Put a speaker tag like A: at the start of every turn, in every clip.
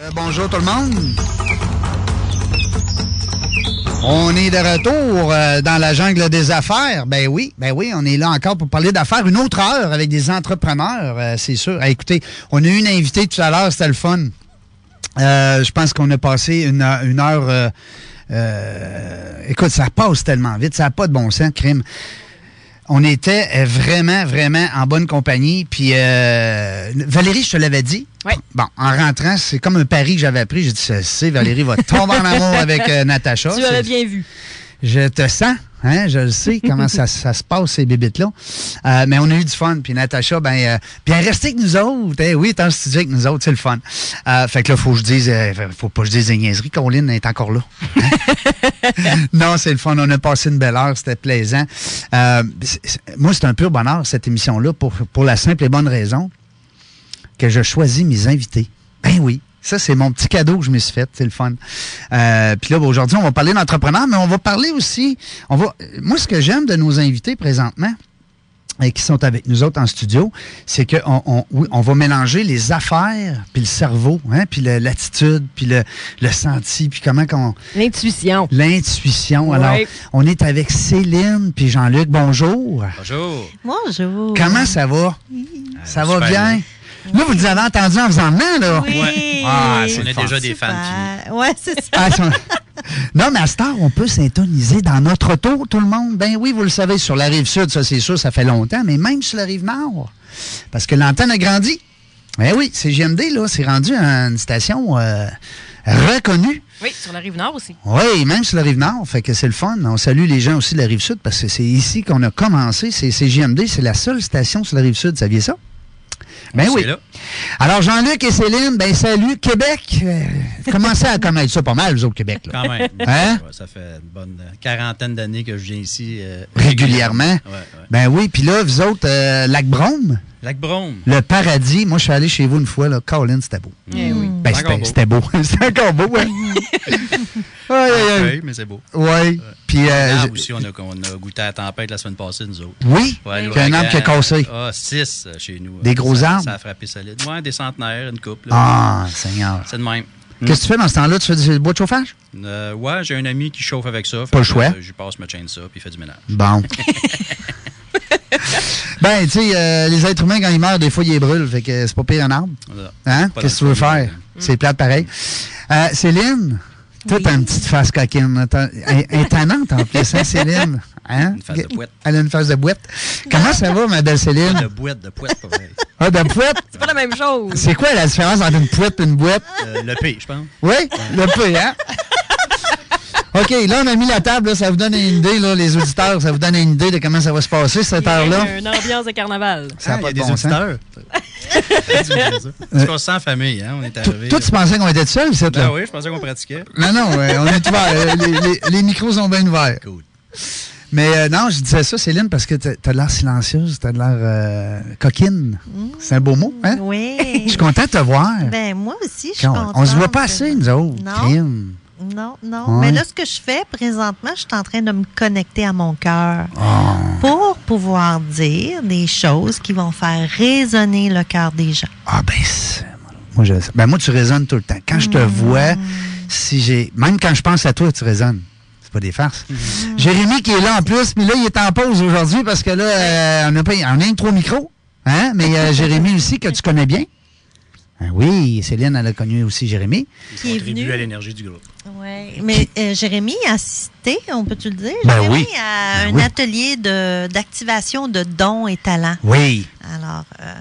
A: Euh, bonjour tout le monde. On est de retour euh, dans la jungle des affaires. Ben oui, ben oui, on est là encore pour parler d'affaires une autre heure avec des entrepreneurs, euh, c'est sûr. Ah, écoutez, on a eu une invitée tout à l'heure, c'était le fun. je pense qu'on a passé une, une heure. écoute, ça passe tellement vite, ça n'a pas de bon sens, crime on était euh, vraiment, vraiment en bonne compagnie. Puis euh, Valérie, je te l'avais dit.
B: Oui.
A: Bon, en rentrant, c'est comme un pari que j'avais pris. J'ai dit, c'est Valérie va tomber en amour avec euh, Natacha.
B: Tu l'avais bien vu.
A: Je te sens. Hein, je le sais comment ça, se passe, ces bébites-là. Euh, mais on a eu du fun. Puis Natacha, ben, euh, puis elle est restée avec nous autres. Hein, oui, tant studio avec nous autres, c'est le fun. Euh, fait que là, faut que je dise, faut pas que je dise des niaiseries. Colin est encore là. non, c'est le fun. On a passé une belle heure. C'était plaisant. moi, c'est un pur bonheur, cette émission-là, pour, pour la simple et bonne raison que je choisis mes invités. Ben oui. Ça, c'est mon petit cadeau que je me suis fait. C'est le fun. Euh, puis là, ben, aujourd'hui, on va parler d'entrepreneurs, mais on va parler aussi. On va. Moi, ce que j'aime de nos invités présentement, et qui sont avec nous autres en studio, c'est qu'on on, on va mélanger les affaires, puis le cerveau, hein, puis l'attitude, puis le, le senti, puis comment qu'on...
B: L'intuition.
A: L'intuition. Alors, on est avec Céline, puis Jean-Luc. Bonjour.
C: Bonjour.
B: Bonjour.
A: Comment ça va? Ça va bien? Là, vous nous avez entendu en faisant main, là.
B: Oui.
C: Ah, on est déjà des fans.
B: Oui, c'est ça. Ah,
A: non, mais à Star, on peut s'intoniser dans notre auto, tout le monde. Ben oui, vous le savez, sur la rive sud, ça c'est sûr, ça fait longtemps, mais même sur la rive nord. Parce que l'antenne a grandi. Ben oui, c'est GMD, là, c'est rendu une station euh, reconnue.
B: Oui, sur la rive nord aussi.
A: Oui, même sur la rive nord. Fait que c'est le fun. On salue les gens aussi de la rive sud parce que c'est ici qu'on a commencé. C'est GMD, c'est la seule station sur la rive sud. Saviez ça? Ben oui. Alors, Jean-Luc et Céline, ben salut, Québec. Euh, commencez à connaître ça pas mal, vous autres, Québec.
C: Quand même. Hein? ça fait une bonne quarantaine d'années que je viens ici. Euh,
A: régulièrement. Ouais, Ben oui, puis là, vous autres, euh, Lac-Brome.
C: Lac-Brome.
A: Le paradis. Moi, je suis allé chez vous une fois, là. Colin, c'était beau.
B: Eh oui.
A: Ben, c'était beau. c'était encore beau, hein?
C: Oui, mais c'est beau.
A: Oui. Puis.
C: Euh, aussi, on a, on a, goûté à la tempête la semaine passée, nous autres.
A: Oui. Ouais, y a un arbre qui a cassé.
C: Ah, six euh, chez nous.
A: Des gros arbres?
C: Ça a frappé solide. Oui, des centenaires, une coupe.
A: Ah, Seigneur.
C: C'est de même.
A: Qu'est-ce que tu fais dans ce temps-là? Tu fais du bois de chauffage?
C: Euh, ouais, j'ai un ami qui chauffe avec ça.
A: Pas le choix.
C: je passe ma chaîne ça, puis il fait du ménage.
A: Bon. ben, tu sais, euh, les êtres humains, quand ils meurent, des fois, ils brûlent. Fait que c'est pas pire un arbre. Hein? Qu'est-ce que tu veux faire? C'est plate pareil. Euh, Céline, toi, t'as une petite face coquine. Étonnante en plus, hein, Céline?
C: Hein? Une face de boîte.
A: Elle a une face de boîte. Comment ça va, ma belle Céline?
C: De boîte, de boîte, pas vrai.
A: Ah, de boîte?
B: C'est pas la même chose.
A: C'est quoi la différence entre une poète et une boîte?
C: Euh, le P, je pense.
A: Oui, le P, hein? OK, là, on a mis la table, ça vous donne une idée, là, les auditeurs, ça vous donne une idée de comment ça va se passer cette heure-là.
B: Une ambiance de carnaval.
C: Ça ah, pas y a des auditeurs. C'est qu'on se sent en famille, hein, on est arrivé.
A: Toi, tu pensais qu'on était seul, cette
C: là? Ben oui, je pensais qu'on pratiquait.
A: Non, non, on est ouvert. les, les, micros sont bien ouverts.
C: Cool.
A: Mais euh, non, je disais ça, Céline, parce que tu as l'air silencieuse, tu as l'air euh, coquine. Mm. C'est un beau mot, hein?
D: Oui.
A: Je suis contente de te voir.
D: Ben, moi aussi, je suis contente.
A: On se voit pas assez, nous autres.
D: Non. Non, non. Mais là, ce que je fais présentement, je suis en train de me connecter à mon cœur
A: ah.
D: pour pouvoir dire des choses qui vont faire résonner le cœur des gens.
A: Ah, ben, moi, je, ben, moi, tu résonnes tout le temps. Quand je te mm. vois, si j'ai. Même quand je pense à toi, tu résonnes C'est pas des farces. Mm. Jérémy qui est là en plus, mais là, il est en pause aujourd'hui parce que là, euh, on, a pas, on a un trois micros. Hein? Mais euh, Jérémy aussi, que tu connais bien. Ah oui, Céline, elle a connu aussi Jérémy.
C: Qui contribue à l'énergie du groupe.
D: Oui, mais euh, Jérémy a assisté, on peut-tu le dire?
A: Ben
D: Jérémy
A: a
D: ben un atelier d'activation de, dons et talents.
A: Oui.
D: Alors, euh,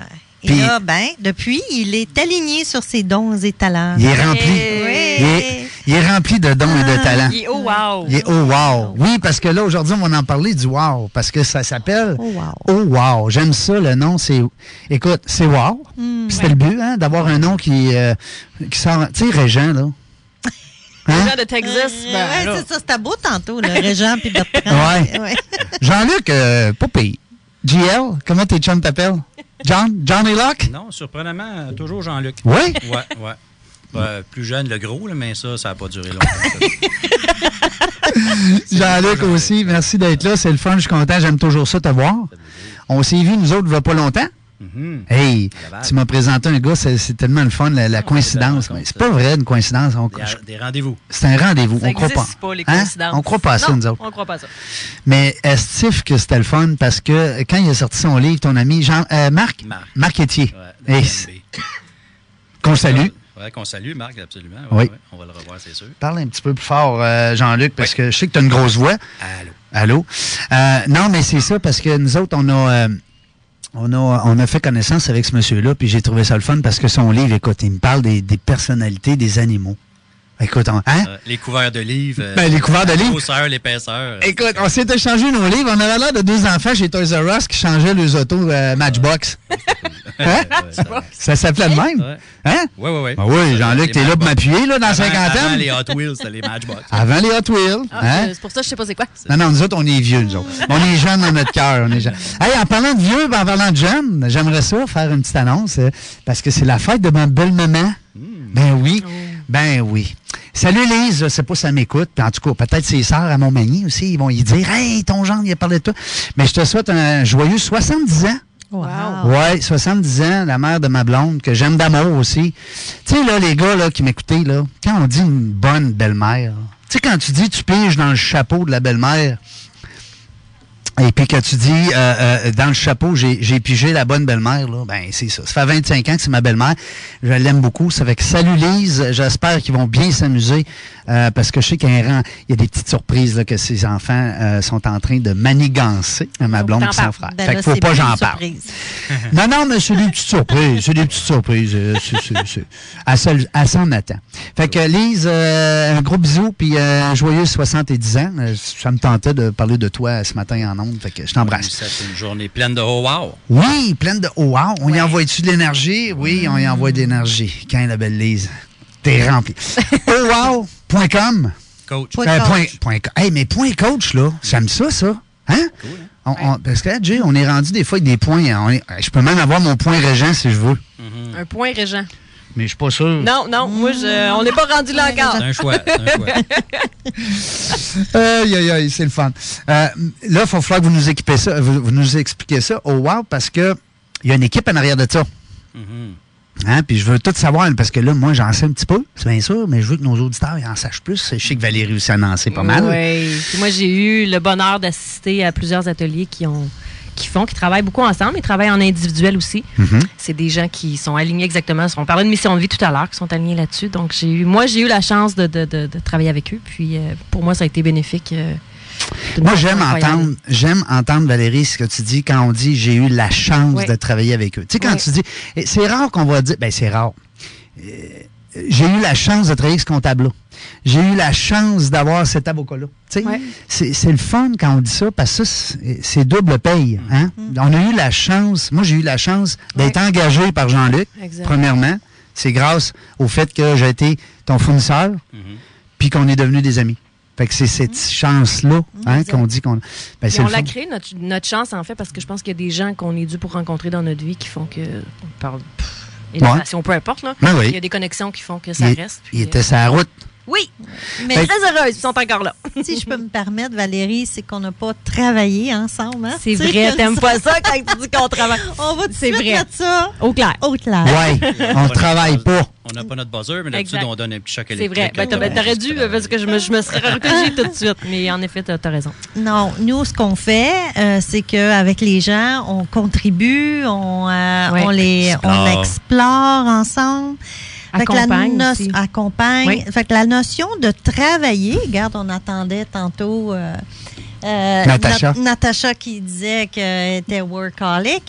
D: et là, ben, depuis, il est aligné sur ses dons et talents.
A: Il est rempli. Oui. Il, est, rempli de dons et de ah, talents.
B: Il est oh wow.
A: Il est oh wow. Oui, parce que là, aujourd'hui, on va en parler du wow. Parce que ça s'appelle
D: Oh wow.
A: Oh wow. J'aime ça, le nom. C'est, écoute, c'est wow. Hmm. C'était le but, hein, d'avoir un nom qui, euh, qui sort. Tu sais, Régent, là.
B: Hein? de Texas. Euh,
D: ben, oui, c'est ça. C'était beau tantôt, le Régent puis
A: Bertrand. Ouais. ouais. Jean-Luc, euh, Poupée. GL, comment tes chums t'appellent? John? Johnny Locke?
C: Non, surprenamment, toujours Jean-Luc.
A: Oui?
C: Ouais, ouais. Plus jeune, le gros, mais ça, ça n'a pas duré longtemps.
A: Jean-Luc aussi, merci d'être là. C'est le fun, je suis content. J'aime toujours ça te voir. On s'est vu, nous autres, il n'y a pas longtemps.
C: Mhm.
A: Hey, tu m'as présenté un gars, c'est c'est tellement le fun, la, la coïncidence.
C: rencontre,
A: Mais C'est pas vrai, une coïncidence. On-
C: Des, des rendez-vous.
A: C'est un rendez-vous.
B: Ça
A: on croit pas.
B: pas, les
A: Hein?
B: coïncidences.
A: On croit pas à ça,
B: Non,
A: nous autres.
B: on croit pas à ça.
A: Mais estif que c'était le fun parce que quand il a sorti son livre, ton ami Jean, euh, Marc,
C: Marc.
A: Etier,
C: Ouais,
A: Hey,
C: de
A: c'est-
C: LNB.
A: qu'on salue.
C: Ouais, qu'on salue, Marc, absolument.
A: Oui.
C: Ouais, on va le revoir, c'est sûr.
A: Parle un petit peu plus fort, euh, Jean-Luc, parce que je sais que tu as une grosse voix.
C: Allô.
A: Allô? Euh, non, mais c'est ça, parce que nous autres, on a, euh, on a, on a fait connaissance avec ce monsieur-là, puis j'ai trouvé ça le fun parce que son livre, écoute, il me parle des, des personnalités des animaux. Écoute, on- hein?
C: Euh, les couverts de livres. euh,
A: Ben, les couverts de
C: la
A: livres.
C: grosseur, l'épaisseur.
A: Écoute, on s'est échangé nos livres. On avait l'air de deux enfants chez Toys R Us qui changeaient leurs autos euh, Matchbox. Hein?
C: Ça-
A: Ça s'appelait de même? Hein?
C: Ouais, ouais, ouais.
A: Ah oui, Jean-Luc,
C: Les
A: t'es là pour m'appuyer là, dans la
C: Avant-
A: cinquantaine?
C: Avant les Hot Wheels, c'était les Matchbox.
A: Avant les Hot Wheels.
B: Ah,
A: hein?
B: C'est pour ça que je sais pas c'est quoi.
A: Non, non, nous autres, on est vieux, nous autres. On est jeunes dans notre cœur. On est jeunes. Hey, en parlant de vieux, ben, en parlant de jeunes, j'aimerais ça faire une petite annonce parce que c'est la fête de ma belle-maman. Ben oui. Ben oui. Salut Lise, je sais pas si ça m'écoute. Puis En tout cas, peut-être ses sœurs à Montmagny aussi, ils vont y dire Hey, ton gendre, il a parlé de toi. Mais je te souhaite un joyeux 70 ans.
D: Wow.
A: Ouais, 70 ans, la mère de ma blonde, que j'aime d'amour aussi. Tu sais, là, les gars là, qui m'écoutaient, là, quand on dit une bonne belle-mère, tu sais, quand tu dis tu piges dans le chapeau de la belle-mère, et puis que tu dis euh, euh, dans le chapeau, j'ai pigé la bonne belle-mère, là, ben c'est ça. Ça fait 25 ans que c'est ma belle-mère. Je l'aime beaucoup. Ça fait que salut Lise, j'espère qu'ils vont bien s'amuser euh, parce que je sais qu'il y y a des petites surprises là, que ses enfants euh, sont en train de manigancer, ma
B: Faut
A: blonde et son frère.
D: Ben
A: fait
D: là,
A: faut pas j'en parle. Non, non, mais c'est des petites surprises. C'est des petites surprises. euh, c'est- Elle s'en- attend. Fait que Lise, euh, un gros bisou, puis euh, joyeux 70 ans. Euh, Ça me tentait de parler de toi ce matin en ondes, fait que je t'embrasse.
C: C'est une journée pleine de oh wow.
A: Oui, pleine de oh wow. On y envoie-tu de l'énergie? Oui, on y envoie de l'énergie. Quand la belle Lise, t'es rempli. oh wow.com.
C: Coach.
D: Point
A: Euh,
D: coach.
A: point, point co- Hey, mais point coach, là, j'aime ça, ça. Hein?
C: Cool, hein?
A: On- on- parce que là, Jay, on est rendu des fois avec des points. hein, on est- je peux même avoir mon point régent si je veux.
C: Mhm.
B: Un point régent.
A: Mais je suis pas sûr.
B: Non, non, moi, je, on n'est pas rendu là encore.
C: C'est un choix. C'est un choix.
A: Aïe, aïe, aïe, c'est le fun. Euh, là, il va falloir que vous nous équipez ça, vous, vous nous expliquez ça au wow parce que il y a une équipe en arrière de ça.
C: Mhm.
A: Hein? Puis je veux tout savoir parce que là, moi, j'en sais un petit peu, c'est bien sûr, mais je veux que nos auditeurs ils en sachent plus. Je sais que Valérie aussi en en sait pas mal.
B: Oui. Puis Moi, j'ai eu le bonheur d'assister à plusieurs ateliers qui ont qui font, qui travaillent beaucoup ensemble. Ils travaillent en individuel aussi.
A: Mhm.
B: C'est des gens qui sont alignés exactement. On parlait de mission de vie tout à l'heure, qui sont alignés là-dessus. Donc, j'ai eu, moi, j'ai eu la chance de, de- de- de travailler avec eux. Puis, euh, pour moi, ça a été bénéfique. euh,
A: Moi, j'aime entendre, j'aime entendre, Valérie, ce que tu dis quand on dit j'ai eu la chance de travailler avec eux. Tu sais, quand tu dis, c'est rare qu'on va dire, ben c'est rare. Euh, j'ai eu la chance de travailler avec ce comptable-là. J'ai eu la chance d'avoir cet avocat-là. Tu sais,
B: Ouais.
A: c'est, le fun quand on dit ça, parce que ça, c'est, double paye. Hein? On a eu la chance, moi j'ai eu la chance d'être
B: Ouais.
A: engagé par Jean-Luc, premièrement. C'est grâce au fait que j'ai été ton fournisseur,
C: Mhm.
A: puis qu'on est devenus des amis. Fait que c'est cette chance-là hein,
D: Exact.
A: qu'on dit qu'on. Ben,
B: on l'a créé, notre, notre chance, en fait, parce que je pense qu'il y a des gens qu'on est dû pour rencontrer dans notre vie qui font que. On parle. pff, peu importe, là.
A: Ben oui.
B: Il y a des connexions qui font que ça
A: il,
B: reste.
A: il était
B: euh,
A: sur la route.
B: Oui,
D: Mais
A: Fait-
B: très heureuse, ils sont encore là.
D: si je peux me permettre, Valérie, c'est qu'on n'a pas travaillé ensemble. hein?
B: C'est vrai, t'aimes
D: ça.
B: pas ça quand tu dis qu'on travaille.
D: On va
B: vrai.
D: mettre ça
B: Au clair.
D: au clair.
A: Ouais, on travaille pas.
C: On n'a pas notre buzzer, mais d'habitude,
B: Exact.
C: on donne un petit choc
B: C'est
C: électrique.
B: vrai. Ben, ben, t'aurais dû, euh, parce que je me, je me serais reculée tout de suite. Mais en effet, t'as as raison.
D: Non, nous, ce qu'on fait, euh, c'est qu'avec les gens, on contribue, on, euh,
B: Ouais.
D: on les
C: Explore.
D: on explore ensemble. Fait que la no-
B: aussi.
D: accompagne.
B: Oui.
D: Fait que la notion de travailler, regarde, on attendait tantôt euh, euh,
A: Natacha.
D: Nat- Natacha qui disait qu'elle était workaholic,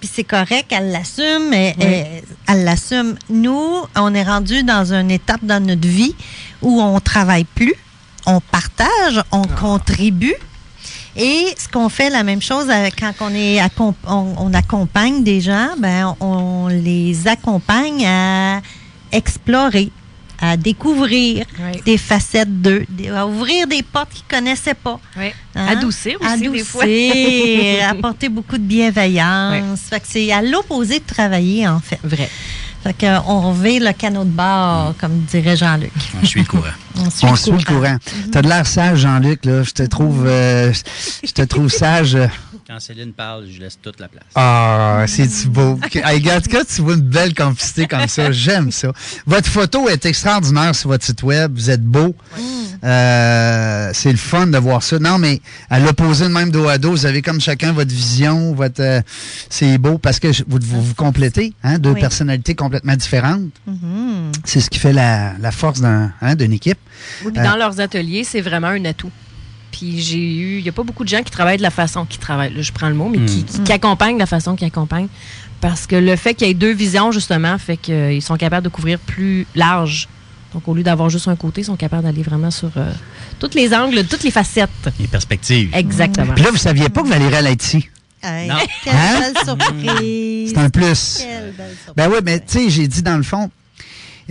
D: puis c'est correct, elle l'assume, elle,
B: Oui.
D: elle- l'assume. Nous, on est rendu dans une étape dans notre vie où on travaille plus, on partage, on
B: Ah.
D: contribue. Et ce qu'on fait, la même chose avec- quand on, est on accompagne des gens, ben, on les accompagne à explorer, à découvrir
B: Oui.
D: des facettes d'eux, à ouvrir des portes qu'ils ne connaissaient pas.
B: Oui.
D: Hein?
B: Adoucir aussi, des fois.
D: Apporter beaucoup de bienveillance. Fait que c'est à l'opposé de travailler, en fait.
B: Vrai.
D: Fait que, on revient le canot de bord, comme dirait Jean-Luc.
C: Suit le courant.
D: On suit
A: On
D: le
A: suit le courant. T'as de l'air sage, Jean-Luc, là. Je te trouve, euh, je te trouve sage.
C: Quand Céline parle, je laisse toute la place.
A: Ah, c'est beau. Hey, regarde, quand tu vois une belle complicité comme ça, j'aime ça. Votre photo est extraordinaire sur votre site web. Vous êtes beau. Euh, c'est le fun de voir ça. Non, mais à l'opposé de même dos à dos, vous avez comme chacun votre vision, votre. euh, c'est beau parce que vous vous, vous complétez, hein, deux
D: Oui.
A: personnalités complètement différentes.
D: Mhm.
A: C'est ce qui fait la, la force d'un, hein, d'une équipe.
B: Oui, puis
A: Euh,
B: dans leurs ateliers, c'est vraiment un atout. Puis j'ai eu, il n'y a pas beaucoup de gens qui travaillent de la façon qu'ils travaillent. Là, je prends le mot, mais
C: Mm.
B: qui, qui- qui accompagnent de la façon qu'ils accompagnent. Parce que le fait qu'il y ait deux visions, justement, fait qu'ils sont capables de couvrir plus large. Donc, au lieu d'avoir juste un côté, ils sont capables d'aller vraiment sur euh, tous les angles, toutes les facettes.
C: Les perspectives.
B: Exactement.
A: Puis là, vous saviez pas que Valérie allait être ici.
D: Hey,
C: Non.
D: Quelle
A: Hein?
D: belle surprise.
A: C'est un plus.
D: Quelle belle surprise.
A: Ben oui, mais tu sais, j'ai dit dans le fond,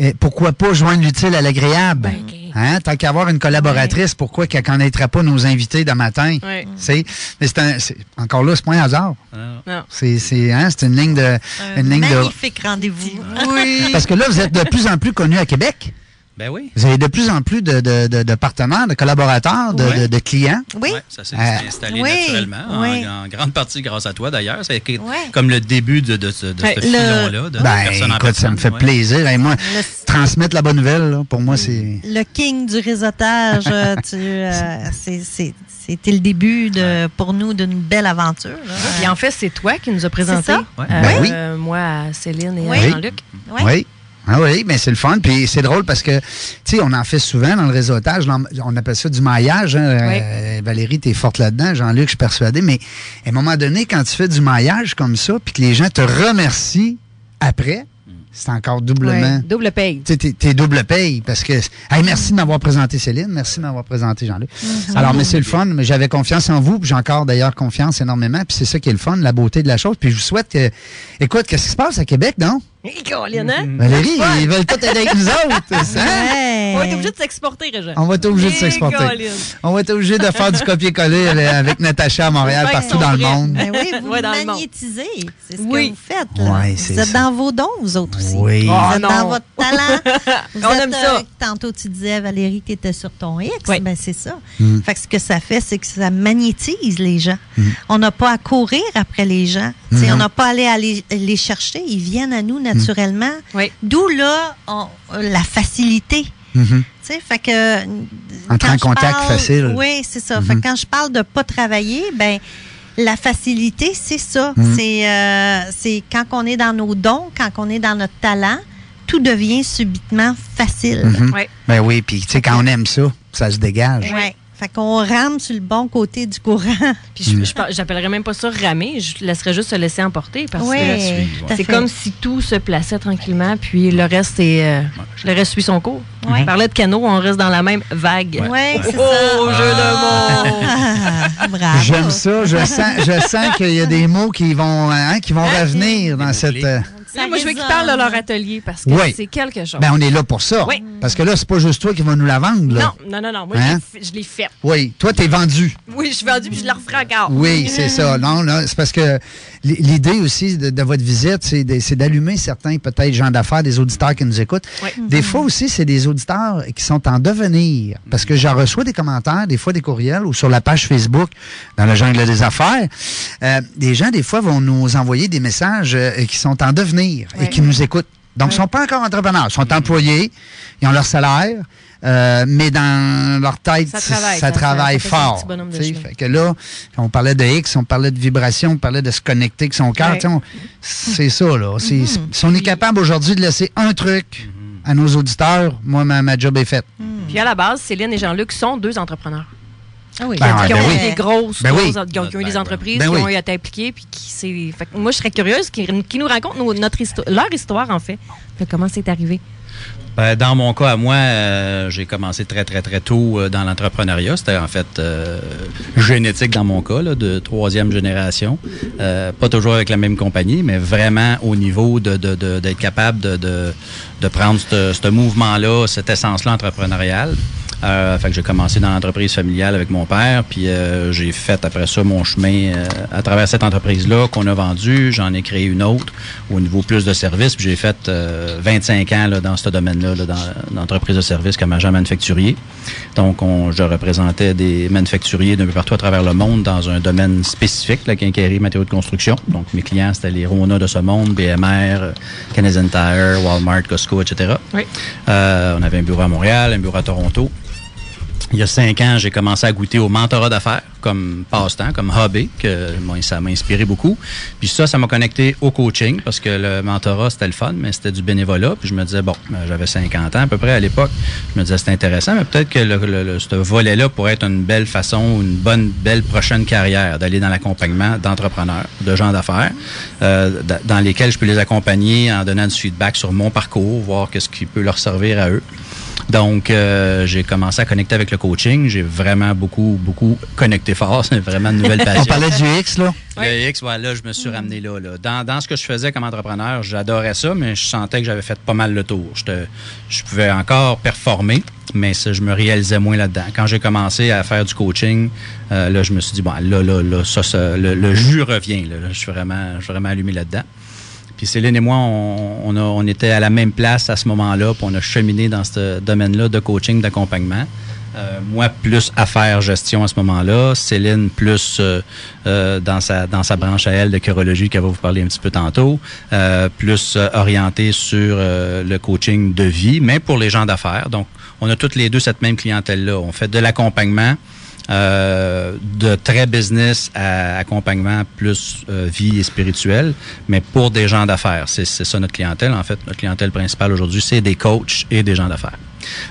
A: eh, pourquoi pas joindre l'utile à l'agréable? Hein? Tant qu'avoir une collaboratrice, pourquoi qu'elle ne connaîtrait pas nos invités de matin?
B: Ouais.
A: Tu sais, Mais c'est un, c'est- encore là, c'est pas un hasard.
C: Ah.
B: Non.
A: C'est, c'est, hein, c'est une ligne de.
D: Un
A: Une ligne de.
D: magnifique rendez-vous.
A: Oui. Parce que là, vous êtes de plus en plus connu à Québec.
C: Ben oui.
A: Vous avez de plus en plus de, de, de, de partenaires, de collaborateurs, de,
C: Ouais.
A: de- de clients.
D: Oui.
C: Ouais, ça s'est
A: Euh,
C: installé
D: oui,
C: naturellement, en-
D: oui.
C: En, grande partie grâce à toi d'ailleurs. C'est comme le début de, de ce, de
B: Ouais,
C: ce
D: le-
C: filon-là, de
A: Ben,
C: personne en
A: écoute, ça me
C: personne,
A: fait
C: ouais.
A: plaisir. Et moi,
D: Le,
A: transmettre la bonne nouvelle, là, pour moi, c'est.
D: le king du réseautage, euh, tu, euh, c'est- c'est- c'était le début de, pour nous d'une belle aventure.
B: Puis en fait, c'est toi qui nous a présenté.
D: ça?
C: Ouais.
B: euh,
A: Ben oui.
B: euh, moi, à Céline et à Jean-Luc.
A: Oui. Ah oui, mais c'est le fun. Puis c'est drôle parce que, tu sais, on en fait souvent dans le réseautage. On appelle ça du maillage. hein.
B: Oui.
A: Euh, Valérie, t'es forte là-dedans. Jean-Luc, je suis persuadé. Mais à un moment donné, quand tu fais du maillage comme ça, puis que les gens te remercient après, c'est encore doublement.
B: Ouais, Double paye.
A: Tu double paye parce que. Hey, merci de m'avoir présenté Céline, merci de m'avoir présenté Jean-Luc. Alors, mais c'est le fun, mais j'avais confiance en vous, puis j'ai encore d'ailleurs confiance énormément, puis c'est ça qui est le fun, la beauté de la chose. Puis je vous souhaite que. Écoute, qu'est-ce qui se passe à Québec, non?
B: Colin, hein?
A: Valérie, ils veulent tout être avec nous autres. hein?
D: Ouais.
B: On va être obligé de s'exporter, Régent.
A: On va être obligé de s'exporter. On va être obligé de faire du copier-coller avec Natacha à Montréal, partout dans le monde.
D: Ben oui, vous
B: Ouais,
D: magnétisez. C'est ce
B: Oui.
D: que vous faites. Là.
A: Ouais, c'est
D: vous êtes
A: ça.
D: dans vos dons, vous autres aussi.
A: Oui.
D: Vous
B: Ah,
D: êtes
B: non.
D: dans votre talent. Vous
B: On
D: êtes,
B: aime ça.
D: euh, tantôt, tu disais, Valérie, qui était sur ton X.
B: Oui.
D: Ben, c'est ça.
A: Mm.
D: Fait que ce que ça fait, c'est que ça magnétise les gens.
A: Mm.
D: On n'a pas à courir après les gens. Tu
A: Non.
D: On n'a pas à aller, aller les chercher. Ils viennent à nous naturellement.
B: Oui.
D: D'où là, on- la facilité. Tu sais, fait que.
A: Entrer
D: quand
A: en contact
D: parle-
A: facile.
D: Oui, c'est ça. Fait que quand je parle de pas travailler, ben la facilité, c'est ça.
A: Mhm.
D: C'est euh, c'est quand on est dans nos dons, quand on est dans notre talent, tout devient subitement facile.
A: Mhm.
B: Ouais.
A: Ben oui, puis tu sais, quand on aime ça, ça se dégage.
D: Ouais. Fait qu'on rame sur le bon côté du courant.
B: Puis je, je par- j'appellerais même pas ça ramer, je laisserais juste se laisser emporter parce
D: Oui,
B: que
C: suivre, ouais.
B: c'est comme si tout se plaçait tranquillement, puis le reste est, euh, le reste suit son cours.
D: Ouais.
B: On parlait de canot, on reste dans la même vague.
D: Ouais, c'est
B: Oh,
D: ça.
B: jeu de mots!
D: Ah, bravo.
A: J'aime ça. Je sens, je sens qu'il y a des mots qui vont, hein, qui vont revenir dans cette. euh,
D: Ça
B: moi, je veux qu'ils parlent de leur atelier parce que
A: Oui.
B: c'est quelque chose.
A: ben, on est là pour ça.
B: Oui.
A: Parce que là, c'est pas juste toi qui vas nous la vendre. Là.
B: non, non, non, non. Moi,
A: Hein?
B: je l'ai fait- je l'ai faite.
A: Oui, toi, t'es vendu.
B: Oui, je suis vendue puis je la referai encore.
A: Oui, c'est ça. Non, non, c'est parce que l'idée aussi de, de votre visite, c'est d'allumer certains, peut-être, gens d'affaires, des auditeurs qui nous écoutent.
B: Oui.
A: Des fois aussi, c'est des auditeurs qui sont en devenir. Parce que j'en reçois des commentaires, des fois des courriels ou sur la page Facebook, dans le jungle des affaires. Euh, des gens, des fois, vont nous envoyer des messages euh, qui sont en devenir et qui nous écoutent. Donc, ils ne sont pas encore entrepreneurs. Ils sont employés, ils ont leur salaire, euh, mais dans leur tête,
B: Ça travaille,
A: ça
B: ça-
A: travaille fort. Fait que là, on parlait de X, on parlait de vibration, on parlait de se connecter avec son cœur.
B: Ouais.
A: C'est ça, là.
D: Mhm.
A: Si on est capable aujourd'hui de laisser un truc à nos auditeurs, moi, ma, ma job est faite.
B: Puis à la base, Céline et Jean-Luc sont deux entrepreneurs.
D: Ah oui.
A: Ben,
B: qui
A: ben
B: ont
A: oui.
B: des grosses,
A: Ben
B: grosses- ont, qui ont eu des entreprises,
A: Ben
B: qui ont eu été impliquées, puis qui c'est. fait que moi, je serais curieuse qu'ils qui nous racontent nos- notre histoire, leur histoire en fait, de comment c'est arrivé.
C: Ben, dans mon cas, à moi, euh, j'ai commencé très, très, très tôt euh, dans l'entrepreneuriat. C'était en fait génétique dans mon cas, là, de troisième génération. Pas toujours avec la même compagnie, mais vraiment au niveau de, d'être capable de, de, prendre ce mouvement-là, cette essence-là entrepreneuriale. Euh, fait que j'ai commencé dans l'entreprise familiale avec mon père, puis euh, j'ai fait après ça mon chemin euh, à travers cette entreprise-là qu'on a vendue. J'en ai créé une autre au niveau plus de services, puis j'ai fait 25 ans là, dans ce domaine-là, là, dans l'entreprise de services comme agent manufacturier. Donc, on, je représentais des manufacturiers d'un peu partout à travers le monde dans un domaine spécifique, la quincaillerie, matériaux de construction. Donc, mes clients, c'était les Rona de ce monde, BMR, Canadian Tire, Walmart, Costco, etc.
B: Oui.
C: Euh, on avait un bureau à Montréal, un bureau à Toronto. Il y a cinq ans, j'ai commencé à goûter au mentorat d'affaires comme passe-temps, comme hobby, que moi, ça m'a inspiré beaucoup. Puis ça, ça m'a connecté au coaching parce que le mentorat, c'était le fun, mais c'était du bénévolat. Puis je me disais, bon, ben, j'avais 50 ans à peu près à l'époque. Je me disais, c'est intéressant, mais peut-être que le, ce volet-là pourrait être une belle façon, une bonne, belle prochaine carrière d'aller dans l'accompagnement d'entrepreneurs, de gens d'affaires, euh, dans lesquels je peux les accompagner en donnant du feedback sur mon parcours, voir qu'est-ce qui peut leur servir à eux. Donc, euh, j'ai commencé à connecter avec le coaching. J'ai vraiment beaucoup, beaucoup connecté fort. C'est vraiment une nouvelle passion.
A: On parlait du X, là?
C: Le X, voilà, je me suis ramené là. là. Dans, dans, ce que je faisais comme entrepreneur, j'adorais ça, mais je sentais que j'avais fait pas mal le tour. Je, je pouvais encore performer, mais ça, je me réalisais moins là-dedans. Quand j'ai commencé à faire du coaching, euh, là, je me suis dit, bon, là, là, là, ça, ça le, jus revient. Là, je suis vraiment, je suis vraiment allumé là-dedans. Puis Céline et moi, on, était à la même place à ce moment-là, puis on a cheminé dans ce domaine-là de coaching, d'accompagnement. Euh, moi, plus affaires, gestion à ce moment-là. Céline, plus euh, euh, dans, sa, dans sa branche à elle de chirologie, qu'elle va vous parler un petit peu tantôt. plus orientée sur le coaching de vie, mais pour les gens d'affaires. Donc, on a toutes les deux cette même clientèle-là. On fait de l'accompagnement euh, de très business à accompagnement plus euh, vie et spirituel, mais pour des gens d'affaires. C'est ça notre clientèle. En fait, notre clientèle principale aujourd'hui, c'est des coachs et des gens d'affaires.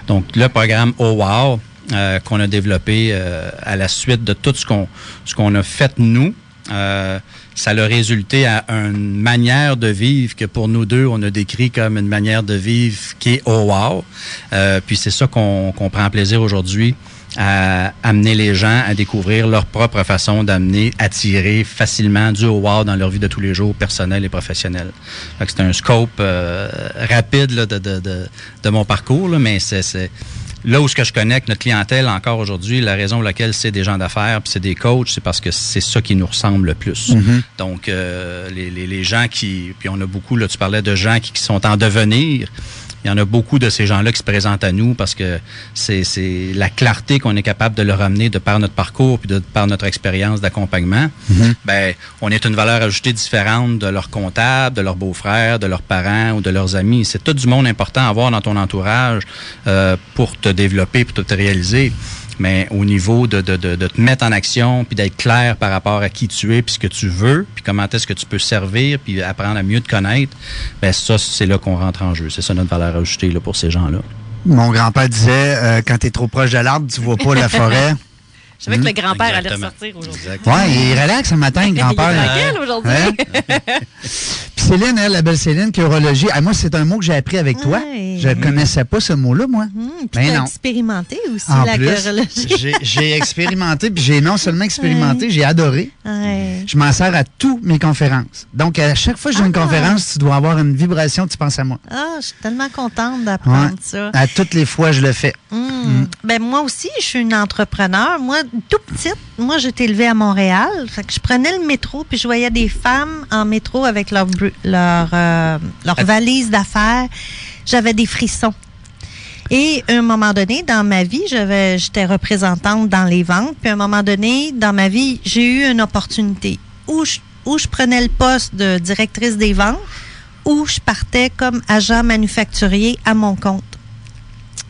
C: Donc, le programme Oh Wow, euh, qu'on a développé à la suite de tout ce qu'on ce qu'on a fait nous, ça a résulté à une manière de vivre que pour nous deux, on a décrit comme une manière de vivre qui est oh wow. puis c'est ça qu'on qu'on prend plaisir aujourd'hui à amener les gens à découvrir leur propre façon d'amener, attirer facilement du wow dans leur vie de tous les jours, personnelle et professionnelle. C'est un scope euh, rapide là, de, de, de, de, mon parcours, là, mais c'est là où ce que je connecte notre clientèle encore aujourd'hui, la raison pour laquelle c'est des gens d'affaires, puis c'est des coachs, c'est parce que c'est ça qui nous ressemble le plus.
A: Mm-hmm.
C: Donc euh, les, les, les, gens qui, puis on a beaucoup là, tu parlais de gens qui, qui sont en devenir il y en a beaucoup de ces gens-là qui se présentent à nous parce que c'est la clarté qu'on est capable de leur amener de par notre parcours puis de par notre expérience d'accompagnement.
A: Mhm.
C: Ben, on est une valeur ajoutée différente de leurs comptables, de leurs beaux-frères, de leurs parents ou de leurs amis. C'est tout du monde important à avoir dans ton entourage euh, pour te développer, pour te réaliser mais au niveau de, de, de, te mettre en action, puis d'être clair par rapport à qui tu es, puis ce que tu veux, puis comment est-ce que tu peux servir, puis apprendre à mieux te connaître, ben ça, c'est là qu'on rentre en jeu. C'est ça notre valeur ajoutée là, pour ces gens-là.
A: Mon grand-père disait, euh, quand tu es trop proche de l'arbre, tu vois pas la forêt.
B: Je savais que le grand-père allait ressortir aujourd'hui.
A: Oui, il relaxe ce matin, le grand-père.
B: il est tranquille aujourd'hui.
A: Hein? Puis Céline, elle, la belle Céline, qui urologie. Ah, moi, c'est un mot que j'ai appris avec toi. Je ne connaissais pas ce mot-là, moi.
D: Mmh, puis tu as expérimenté aussi
A: en
D: la
A: plus, J'ai expérimenté, puis j'ai non seulement expérimenté, j'ai adoré.
D: Ouais.
A: Je m'en sers à toutes mes conférences. Donc, à chaque fois que j'ai une
D: Ah.
A: conférence, tu dois avoir une vibration, tu penses à moi.
D: Ah, je suis tellement contente d'apprendre ça.
A: À toutes les fois, je le fais.
D: Mmh. Ben, moi aussi, je suis une entrepreneur. Moi, tout petite, moi, j'étais élevée à Montréal. Fait que je prenais le métro, puis je voyais des femmes en métro avec leur, bru- leur, euh, leur valise d'affaires. J'avais des frissons. Et à un moment donné, dans ma vie, j'étais représentante dans les ventes. Puis à un moment donné, dans ma vie, j'ai eu une opportunité où je, où je prenais le poste de directrice des ventes, où je partais comme agent manufacturier à mon compte.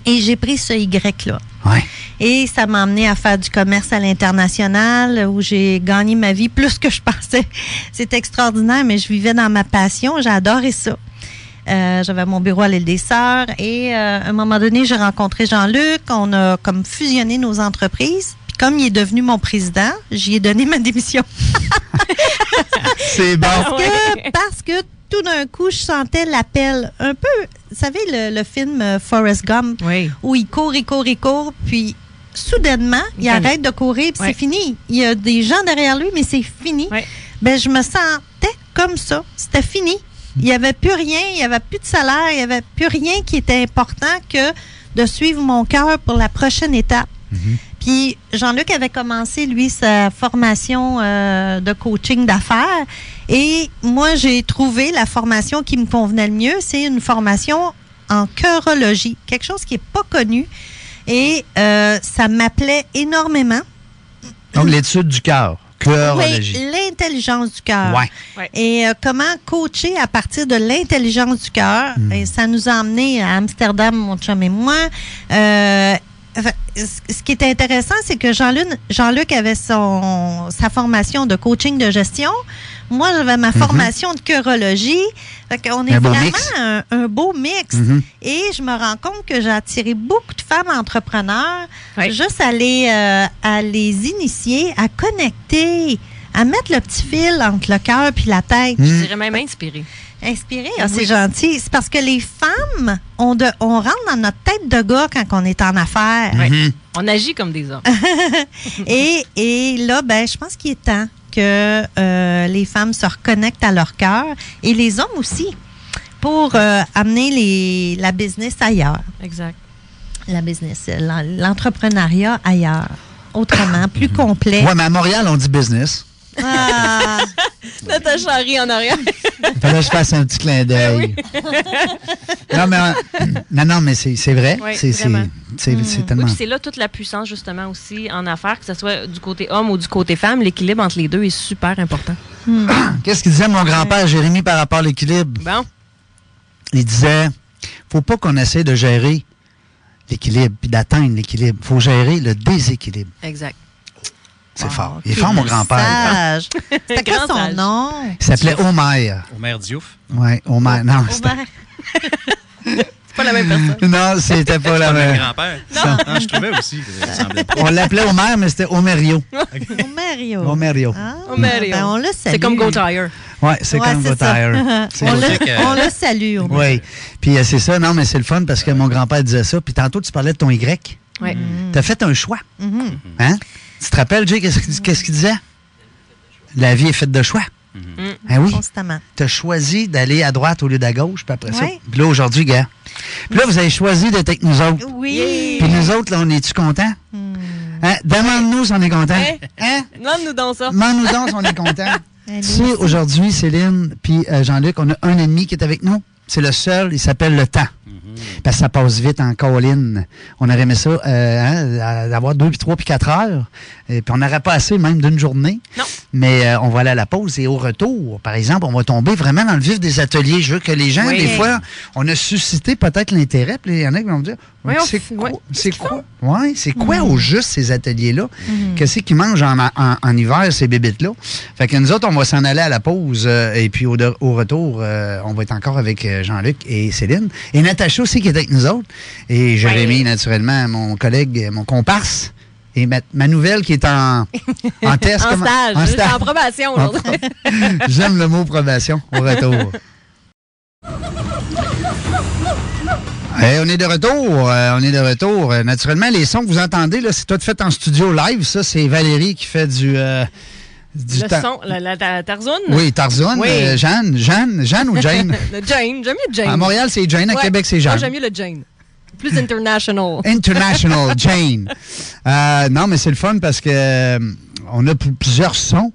D: Et j'ai pris ce Y-là.
A: Ouais.
D: Et ça m'a amené à faire du commerce à l'international où j'ai gagné ma vie plus que je pensais. C'est extraordinaire, mais je vivais dans ma passion. Adoré ça. Euh, J'avais mon bureau à l'île des Sœurs et euh, à un moment donné, j'ai rencontré Jean-Luc. On a comme fusionné nos entreprises. Puis comme il est devenu mon président, j'y ai donné ma démission.
A: C'est bon.
D: Parce que, parce que tout d'un coup, je sentais l'appel. Un peu, savez, le, le film euh, Forrest Gump,
B: Oui.
D: où il court, il court, il court, puis soudainement, il arrête de courir, puis c'est fini. Il y a des gens derrière lui, mais c'est fini. Ben, je me sentais comme ça. C'était fini. Il n'y avait plus rien, il n'y avait plus de salaire, il n'y avait plus rien qui était important que de suivre mon cœur pour la prochaine étape. Puis Jean-Luc avait commencé, lui, sa formation euh, de coaching d'affaires. Et moi, j'ai trouvé la formation qui me convenait le mieux. C'est une formation en chorologie, quelque chose qui n'est pas connu. Et euh, ça m'appelait énormément.
A: Donc, l'étude du cœur. Chorologie.
D: Oui, l'intelligence du cœur.
A: Ouais.
D: Et euh, comment coacher à partir de l'intelligence du cœur?
A: Hmm.
D: Et ça nous a emmenés à Amsterdam, mon chum et moi. Euh, ce qui est intéressant, c'est que Jean-Luc Jean-Luc avait son, sa formation de coaching de gestion. Moi, j'avais ma formation de chorologie. Fait qu'on est.
A: Un
D: vraiment
A: mix.
D: un, un beau mix.
A: Mhm.
D: Et je me rends compte que j'ai attiré beaucoup de femmes entrepreneurs
B: Oui.
D: juste à les, euh, à les initier, à connecter, à mettre le petit fil entre le cœur puis la tête.
B: Je
A: Mhm.
B: dirais même inspiré.
D: Inspiré, ah, c'est gentil. C'est parce que les femmes, on, de- on rentre dans notre tête de gars quand on est en affaires.
A: Mhm.
B: On agit comme des hommes.
D: et, et là, ben, je pense qu'il est temps que euh, les femmes se reconnectent à leur cœur et les hommes aussi pour euh, amener les, la business ailleurs.
B: Exact.
D: La business, l'en- l'entrepreneuriat ailleurs. Autrement, plus complet.
A: Ouais, mais à Montréal, on dit business.
D: Ah,
B: Natacha rit en arrière.
A: Fallait que je fasse un petit clin d'œil. non, mais, euh, non, non, mais c'est c'est vrai.
B: Oui,
A: c'est
D: Mm.
B: Oui,
A: tellement.
B: c'est là toute la puissance, justement, aussi en affaires, que ce soit du côté homme ou du côté femme. L'équilibre entre les deux est super important.
A: Qu'est-ce qu'il disait mon grand-père Jérémy par rapport à l'équilibre?
B: Bon,
A: Il disait faut pas qu'on essaie de gérer l'équilibre puis d'atteindre l'équilibre. faut gérer le déséquilibre.
B: exact.
A: C'est
D: wow,
A: fort. Il est fort, mon grand-père.
D: sage. C'était quoi son
B: sage.
D: nom?
A: Il s'appelait Omer.
C: Omer Diouf?
A: Oui, Omer. Non, c'était-
D: Omer.
B: C'est pas la même personne.
A: non c'était pas la même.
C: grand-père. Non. je trouvais aussi. que.
A: On l'appelait Omer, mais c'était Omerio.
D: Omerio.
A: Omerio.
D: Ah,
B: Omerio.
D: ben, on le salue.
B: C'est comme Go Tire.
A: Oui, c'est
D: Ouais,
A: comme. Gotire.
D: On, le, on le salue.
A: Oui. Puis euh, c'est ça, non, mais c'est le fun parce que mon grand-père disait ça. Puis tantôt, tu parlais de ton Y.
B: Oui.
A: Tu as fait un choix.
D: Mhm.
A: Hein? Tu te rappelles, Jay, qu'est-ce qu'il qu'est-ce qu'il disait? La vie est faite de choix.
B: Mm.
A: Ah oui.
D: Constamment.
A: Tu as choisi d'aller à droite au lieu d'à gauche, puis après ça. Puis là, aujourd'hui, gars. Puis là, vous avez choisi d'être avec nous autres.
D: Oui.
A: Puis nous autres, là, on est-tu contents?
D: Hmm.
A: Hein? Demande-nous si on est contents.
B: Hein?
A: Hein?
B: Donne-nous donc ça.
A: Demande-nous donc si on est contents.
D: Allez,
A: Tu sais, aujourd'hui, Céline puis euh, Jean-Luc, on a un ennemi qui est avec nous. C'est le seul, il s'appelle le temps. Parce que ça passe vite en colline. On aurait aimé ça, euh, hein, d'avoir deux, puis trois, puis quatre heures. Et puis on n'aurait pas assez même d'une journée.
B: Non.
A: Mais euh, on va aller à la pause et au retour, par exemple, on va tomber vraiment dans le vif des ateliers. Je veux que les gens,
B: Oui.
A: des fois, on a suscité peut-être l'intérêt, puis il y en a qui vont me dire,
B: Oui,
A: c'est quoi, c'est quoi, ouais, c'est quoi au juste ces ateliers-là?
D: Mhm.
A: Qu'est-ce qu'ils mangent en, en- en hiver, ces bébites-là? Fait que nous autres, on va s'en aller à la pause euh, et puis au, de- au retour, euh, on va être encore avec euh, Jean-Luc et Céline. Et Natacha aussi qui est avec nous autres. Et Jérémy,
B: Ouais.
A: naturellement, mon collègue, mon comparse. Et ma, ma nouvelle qui est en, en test.
B: En stage.
A: en
B: J'étais
A: stage.
B: en probation aujourd'hui.
A: J'aime le mot probation au retour. Eh, on est de retour. euh, on est de retour. Euh, naturellement, les sons que vous entendez, là, c'est tout fait en studio live. Ça, c'est Valérie qui fait du. euh, du
B: Le
A: ta-
B: son, la, la, la Tarzoune.
A: Oui, Tarzan.
B: Oui.
A: euh, Jeanne, Jeanne, Jeanne ou Jane?
B: Le Jane. J'aime mieux Jane.
A: à Montréal, c'est Jane. À
B: Ouais.
A: Québec, c'est
B: Moi,
A: Jeanne.
B: j'aime mieux le Jane. Plus international.
A: International Jane. Euh, non, mais c'est le fun parce que euh, on a pl- plusieurs sons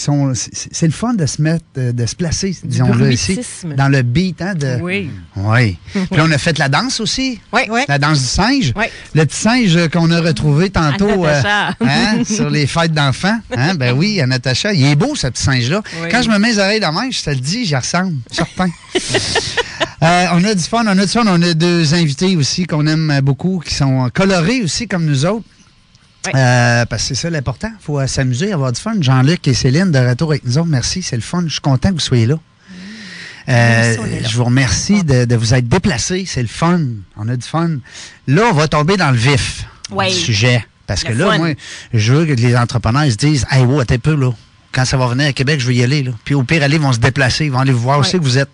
A: sont. C'est le fun de se mettre, de, de se placer, disons-le ici,
B: bruitisme.
A: dans le beat. Hein, de,
B: Oui.
A: Oui. Puis on a fait la danse aussi.
B: Oui.
D: Ouais.
A: La danse du singe.
B: Oui.
A: Le petit singe qu'on a retrouvé tantôt euh, hein, sur les fêtes d'enfants. Hein? Ben oui, à Natacha. Il est beau, ce petit singe-là.
B: Oui.
A: Quand je me mets les oreilles de main, je te le dis, j'y ressemble. Certain. Euh, on a du fun, on a du fun. On a deux invités aussi qu'on aime beaucoup, qui sont colorés aussi comme nous autres.
B: Oui.
A: Euh, parce que c'est ça l'important. Il faut euh, s'amuser, avoir du fun. Jean-Luc et Céline de retour avec nous autres. Merci, c'est le fun. Je suis content que vous soyez là. Euh,
D: Merci, est là.
A: je vous remercie de, de vous être déplacés. C'est le fun. On a du fun. Là, on va tomber dans le vif
B: Oui.
A: du sujet. Parce que là,
B: fun.
A: moi, je veux que les entrepreneurs ils se disent Hey, wow, un peu, là. Quand ça va venir à Québec, je veux y aller. Là. Puis au pire, aller, ils vont se déplacer. Ils vont aller vous voir
B: Oui.
A: aussi que vous êtes.